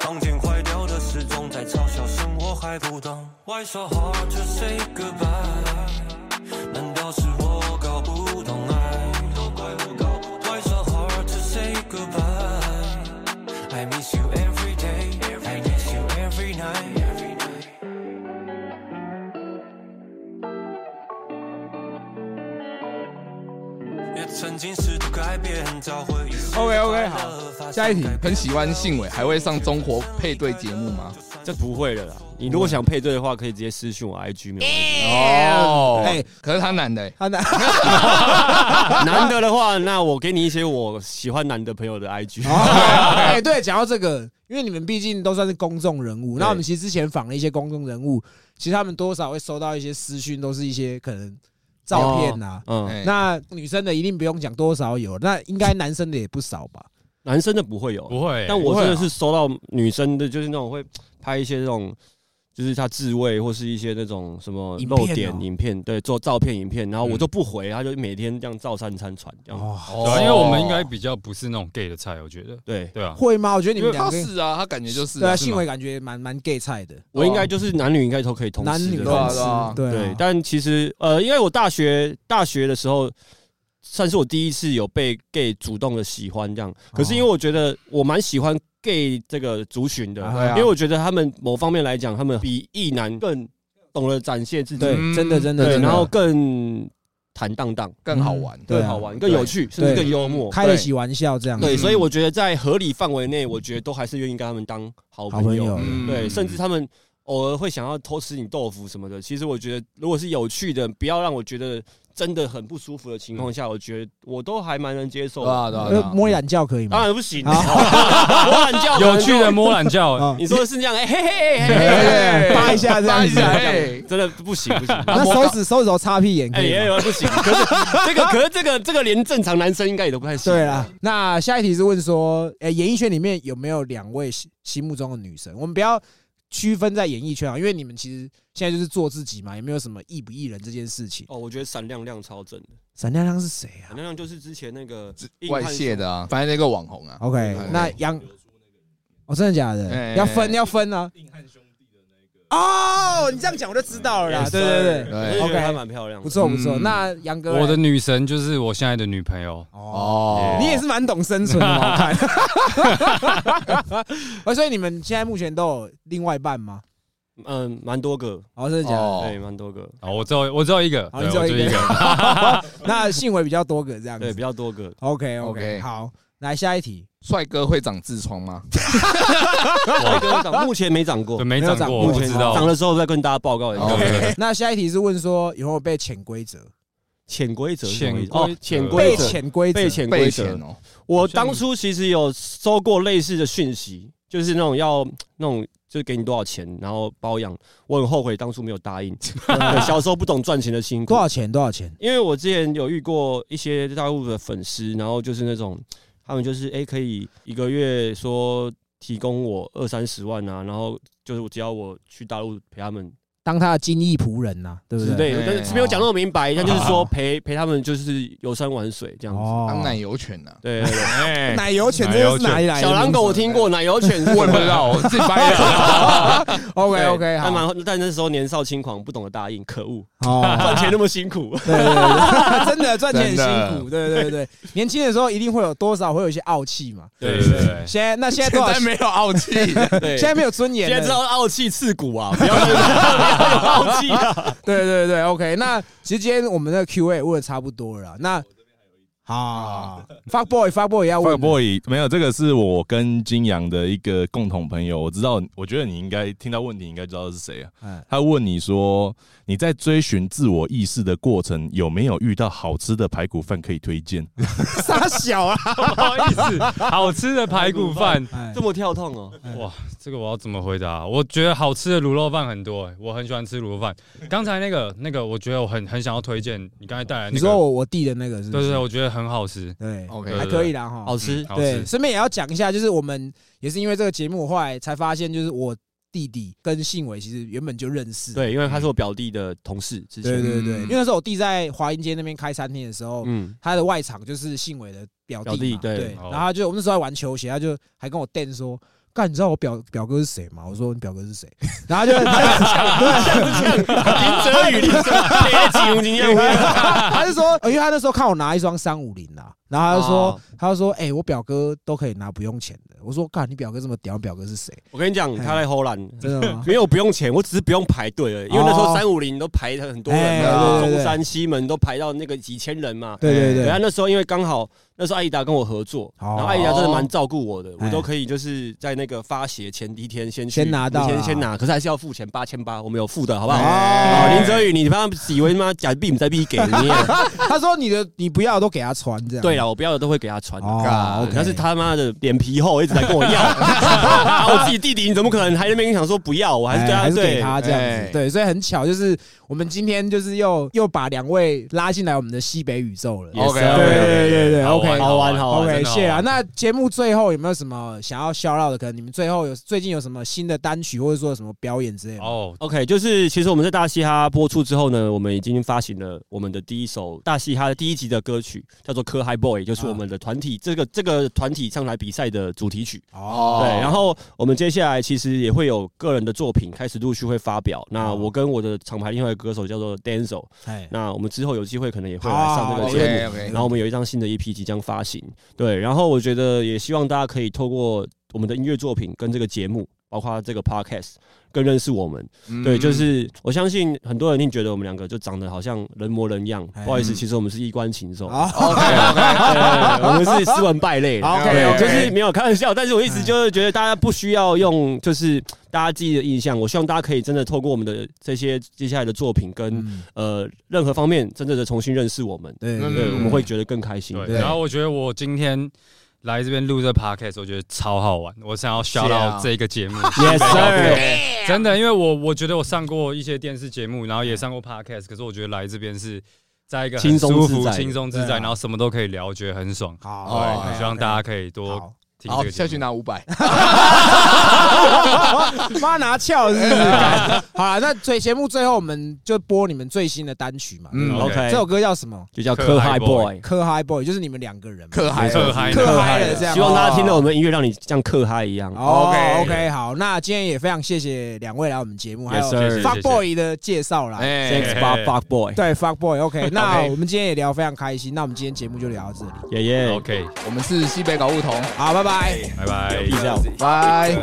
房间坏掉的时钟在嘲笑生活还不懂。Why so hard to say goodbye？难道是我搞不懂爱？都怪我搞不懂。Why so hard to say goodbye？I miss you。也曾经试图改变，找回一丝
OK，OK，
好
下一题
很喜欢信伟，还会上中国配对节目吗？
这不会的啦。你如果想配对的话，可以直接私信我 IG 没有
哦，
哎，
可是他男的欸，
他男
问题。男的的话，那我给你一些我喜欢男的朋友的 IG。
哎，对，讲到这个，因为你们毕竟都算是公众人物，那我们其实之前访了一些公众人物，其实他们多少会收到一些私讯，都是一些可能照片呐。
嗯，
哎。
那女生的一定不用讲，多少有，那应该男生的也不少吧？
男生的不会有，
不会，
但我真的是收到女生的，就是那种会拍一些这种，就是他自慰或是一些那种什么露点影片，对，做照片影片，然后我
嗯。
都不回，他就每天这样照三餐传，这样。
哦，
对啊，因为我们应该比较不是那种 gay 的菜，我觉得，
对，
对啊，
会吗？我觉得你们两个
他是啊，他感觉就是
对啊，
是吗？
信伟感觉蛮蛮 gay 菜的，
我应该就是男女应该都可以同
男
时的
女都吃
对
但其实呃，因为我大学大学的时候，算是我第一次有被 gay 主动的喜欢这样。可是因为我觉得我蛮喜欢 gay 这个族群的，
啊。
因为我觉得他们某方面来讲，他们比异男更懂得展现自己，
对，
嗯。
真的真的，
对，
真的。
然后更坦荡荡、
更好玩。
对。啊
更好玩、更有趣，甚至
对。
更幽默。
开得起玩笑这样，
对，
嗯。
所以我觉得在合理范围内，我觉得都还是愿意跟他们当好
好朋友
友。，
嗯。
对，甚至他们偶尔会想要偷吃你豆腐什么的。其实我觉得，如果是有趣的，不要让我觉得真的很不舒服的情况下，我觉得我都还蛮能接受
对啊
的。
对啊对啊，
呃摸懒觉可以吗？
当然不行，摸懒觉
有趣的摸懒觉，
啊，
你说的是这样，哎嘿嘿嘿嘿嘿
对
嘿，
扒一下这样子
扒一下，哎，
真的不行不行。
那手指手指头擦屁眼可
哎，
以吗？
也有不行，可是这个，可是这个，这个连正常男生应该也都不太行。
对啦，那下一题是问说，哎，演艺圈里面有没有两位心心目中的女神？我们不要区分在演艺圈啊，因为你们其实现在就是做自己嘛，也没有什么艺不艺人这件事情？
哦，我觉得闪亮亮超正的，
闪亮亮是谁啊
闪亮亮就是之前那个
外泄的啊，反正那个网红啊。
？OK，
哎
那杨，哦，真的假的？
哎
要分要分啊！哦，你这样讲我就知道了啦。对对对，OK。
得还蛮漂亮的，
不错不错。
嗯。
那杨哥，
我的女神就是我现在的女朋友，
哦，
哦，
你也是蛮懂生存的，我看。哦，所以你们现在目前都有另外一半吗？
嗯，蛮多个，
哦，真的假的？
哦。
对，蛮多个，
哦，我只有我只有一个，
好，你只有一个。那信伟比较多个这样子。
对，比较多个。
OK
OK，
好，来下一题。
帅哥会长痔疮吗？
帅哥长目前没长过
对，，没
长
长过，
过
目前
知道
长。的时候再跟大家报告一下。
OK
那下一题是问说有没有被潜规则？
潜规则是什么意思，
潜规
哦，潜
则
被
规则，
潜规则？
被潜规则。
哦，
我当初其实有收过类似的讯息，就是那种要那种就是给你多少钱，然后包养。我很后悔当初没有答应。对小时候不懂赚钱的辛苦
多。少钱？多少钱？
因为我之前有遇过一些大陆的粉丝，然后就是那种他们就是哎、诶可以一个月说提供我二三十万啊，然后就是只要我去大陆陪他们
当他的金翼仆人呐，对不对？
之类的，
对
但是没有讲那么明白，但就是
哦
说陪陪他们就是游山玩水这样子。
哦
当奶油犬呐，
对对对，
哎
奶油犬，这个是哪里来的？
小狼狗我听过，奶油犬
我也不知道，我自己掰的。
OK
对
OK，好。
但蛮但那时候年少轻狂，不懂得答应，可恶，
哦，
赚钱那么辛苦。
对对对，真的赚钱很辛苦。对对对，年轻的时候一定会有多少会有一些傲气嘛。
对对对，
现在那现在多少？
现在没有傲气，
对，
现在没有尊严
现在知。道傲气刺骨啊，不要
对对对，OK。那其实今天我们的 Q&A 问的差不多了啦，那啊，Fuck Boy，Fuck Boy 要问 Fuck
Boy 没有，这个是我跟金阳的一个共同朋友，我知道，我觉得你应该听到问题，应该知道是谁啊？
哎
他问你说，你在追寻自我意识的过程，有没有遇到好吃的排骨饭可以推荐？
傻小啊，
不好意思，好吃的排骨饭，
哎
这么跳痛哦，
哇，这个我要怎么回答？我觉得好吃的卤肉饭很多、欸，我很喜欢吃卤肉饭。刚才那个那个，我觉得我很很想要推荐你刚才带来那个，
你说我我弟的那个是不是？
对对对，我觉得很好吃，
对
OK
还可以啦哈。
好吃
嗯。好
对，
吃。
顺便也要讲一下，就是我们也是因为这个节目，后来才发现，就是我弟弟跟信伟其实原本就认识。
对，因为他是我表弟的同事，之前，
对对对，
嗯。
因为那时候我弟在华阴街那边开餐厅的时候，
嗯，
他的外场就是信伟的表弟嘛
表弟对。
然后他就我们那时候在玩球鞋，他就还跟我电说。干，你知道我表表哥是谁吗？我说你表哥是谁？然后他就他
林哲宇，林哲宇，铁起金样。
他就说，因为他那时候看我拿一双三五零啦，然后他就说
哦，
他就说，哎，我表哥都可以拿不用钱的。我说，干，你表哥这么屌，你表哥是谁？
我跟你讲，他在荷兰。
真的吗？
没有不用钱，我只是不用排队而已，因为那时候
哦
三五零都排了很多
哎
人中山、西门都排到那个几千人嘛。
对对
对然
后，
那时候因为刚好那时候艾迪达跟我合作，
哦
然后艾迪达真的蛮照顾我的，
哎
我都可以就是在那个发鞋前一天先
先拿到
先先拿，可是还是要付钱八千八，我们有付的好不好？林哲宇，你他妈以为他妈假币你在币给你？
他说你的你不要都给他穿这样。
对了，我不要的都会给他穿但是他妈的脸皮厚，一直在跟我要。啊我自己弟弟，你怎么可能还在那边想说不要？我还是对他
哎还是给
对。
他这样子
哎，
对，所以很巧，就是我们今天就是又又把两位拉进来我们的西北宇宙了。
OK，sir
对对对对，OK，
好玩好玩
OK，谢
啊。
那节目最后有没有什么想要笑到的？可能你们最后有最近有什么新的单曲，或者说有什么表演之类的？
哦
，OK，就是其实我们在大嘻哈播出之后呢，我们已经发行了我们的第一首大嘻哈的第一集的歌曲，叫做《科 High Boy》，就是我们的团体、这个这个团体上台比赛的主题曲。
哦，
对，然后我们接下来其实也会有个人的作品开始陆续会发表。那
哦
我跟我的厂牌另外一个歌手叫做 Denzel，
哎，
那我们之后有机会可能也会来上这个节目。然后我们有一张新的 EP 即将发行，对，然后我觉得也希望大家可以透过我们的音乐作品跟这个节目，包括这个 Podcast，更认识我们。对，就是我相信很多人一定觉得我们两个就长得好像人模人样，
哎
不好意思，其实我们是衣冠禽兽。我们是斯文败类。
OK，
对就是没有开玩笑，但是我一直就是觉得大家不需要用就是大家记忆的印象，我希望大家可以真的透过我们的这些接下来的作品跟
嗯
呃任何方面真正的重新认识我们，
对，
我们会觉得更开心。
对然后我觉得我今天来这边录这 podcast，我觉得超好玩。我想要 shout out 这个节目。
Yes sir，
真的，因为我我觉得我上过一些电视节目，然后也上过 podcast，可是我觉得来这边是在一个很
轻松
舒服、
自在
轻松自在，然后什么都可以聊，觉得很爽。
好，
希望大家可以多
好。
下去拿五百，
妈拿翘是不是？好了，那最节目最后我们就播你们最新的单曲嘛。
嗯
嗯
OK
这首歌叫什么？
就叫科 High Boy。
科 High Boy，就是你们两个人嘛。
可嗨
科嗨
科嗨了这样。
希望大家听到我
们。
们音乐，让你像科嗨一样。
哦
OK
OK，好，那今天也非常谢谢两位来我们节目，还有. Fuck Boy 的介绍啦。
哎
Thanks, for Fuck Boy。
对，Fuck Boy，OK，那我们今天也聊非常开心，那我们今天节目就聊到这里，
耶耶
，OK，
我们是西北搞梧桐，
好，拜拜。
拜拜。
Peace out。
拜。
You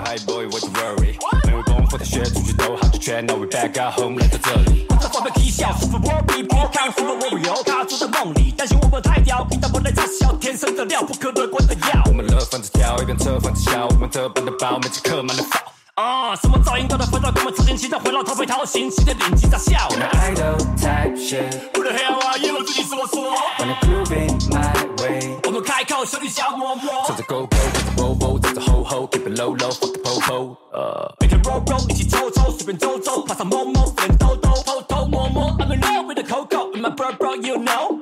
worry？没有功夫的学出去都好，就全 Now we back at home 来到这里。
这画面啼笑，是否我比别看，是否我有他住在梦里，担心我们太屌，听到我来嘲笑，天生的料，不可乐观的药
我。们乐翻着跳，一边车翻着笑，我们特班的包，每节课满了扫。
啊，什么噪音都能分到，我们自信心在回绕，逃避掏心，心在脸击在笑。
I don't type shit,
Who the hell are you？自己是我说
，wanna groove in my
开口，兄弟小摸摸
走，着 go go，走着 Volvo，走着 ho ho，keep it low low，fuck the popo。呃，
每天 roll roll，一起抽抽，随便走走，爬上某某，脸兜兜，偷偷摸摸。I'm in love with the coco, in my bro bro, you know。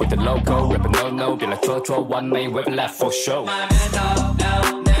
with the logo，rapper no no，别来戳戳，完美 rap left for show。
My mental illness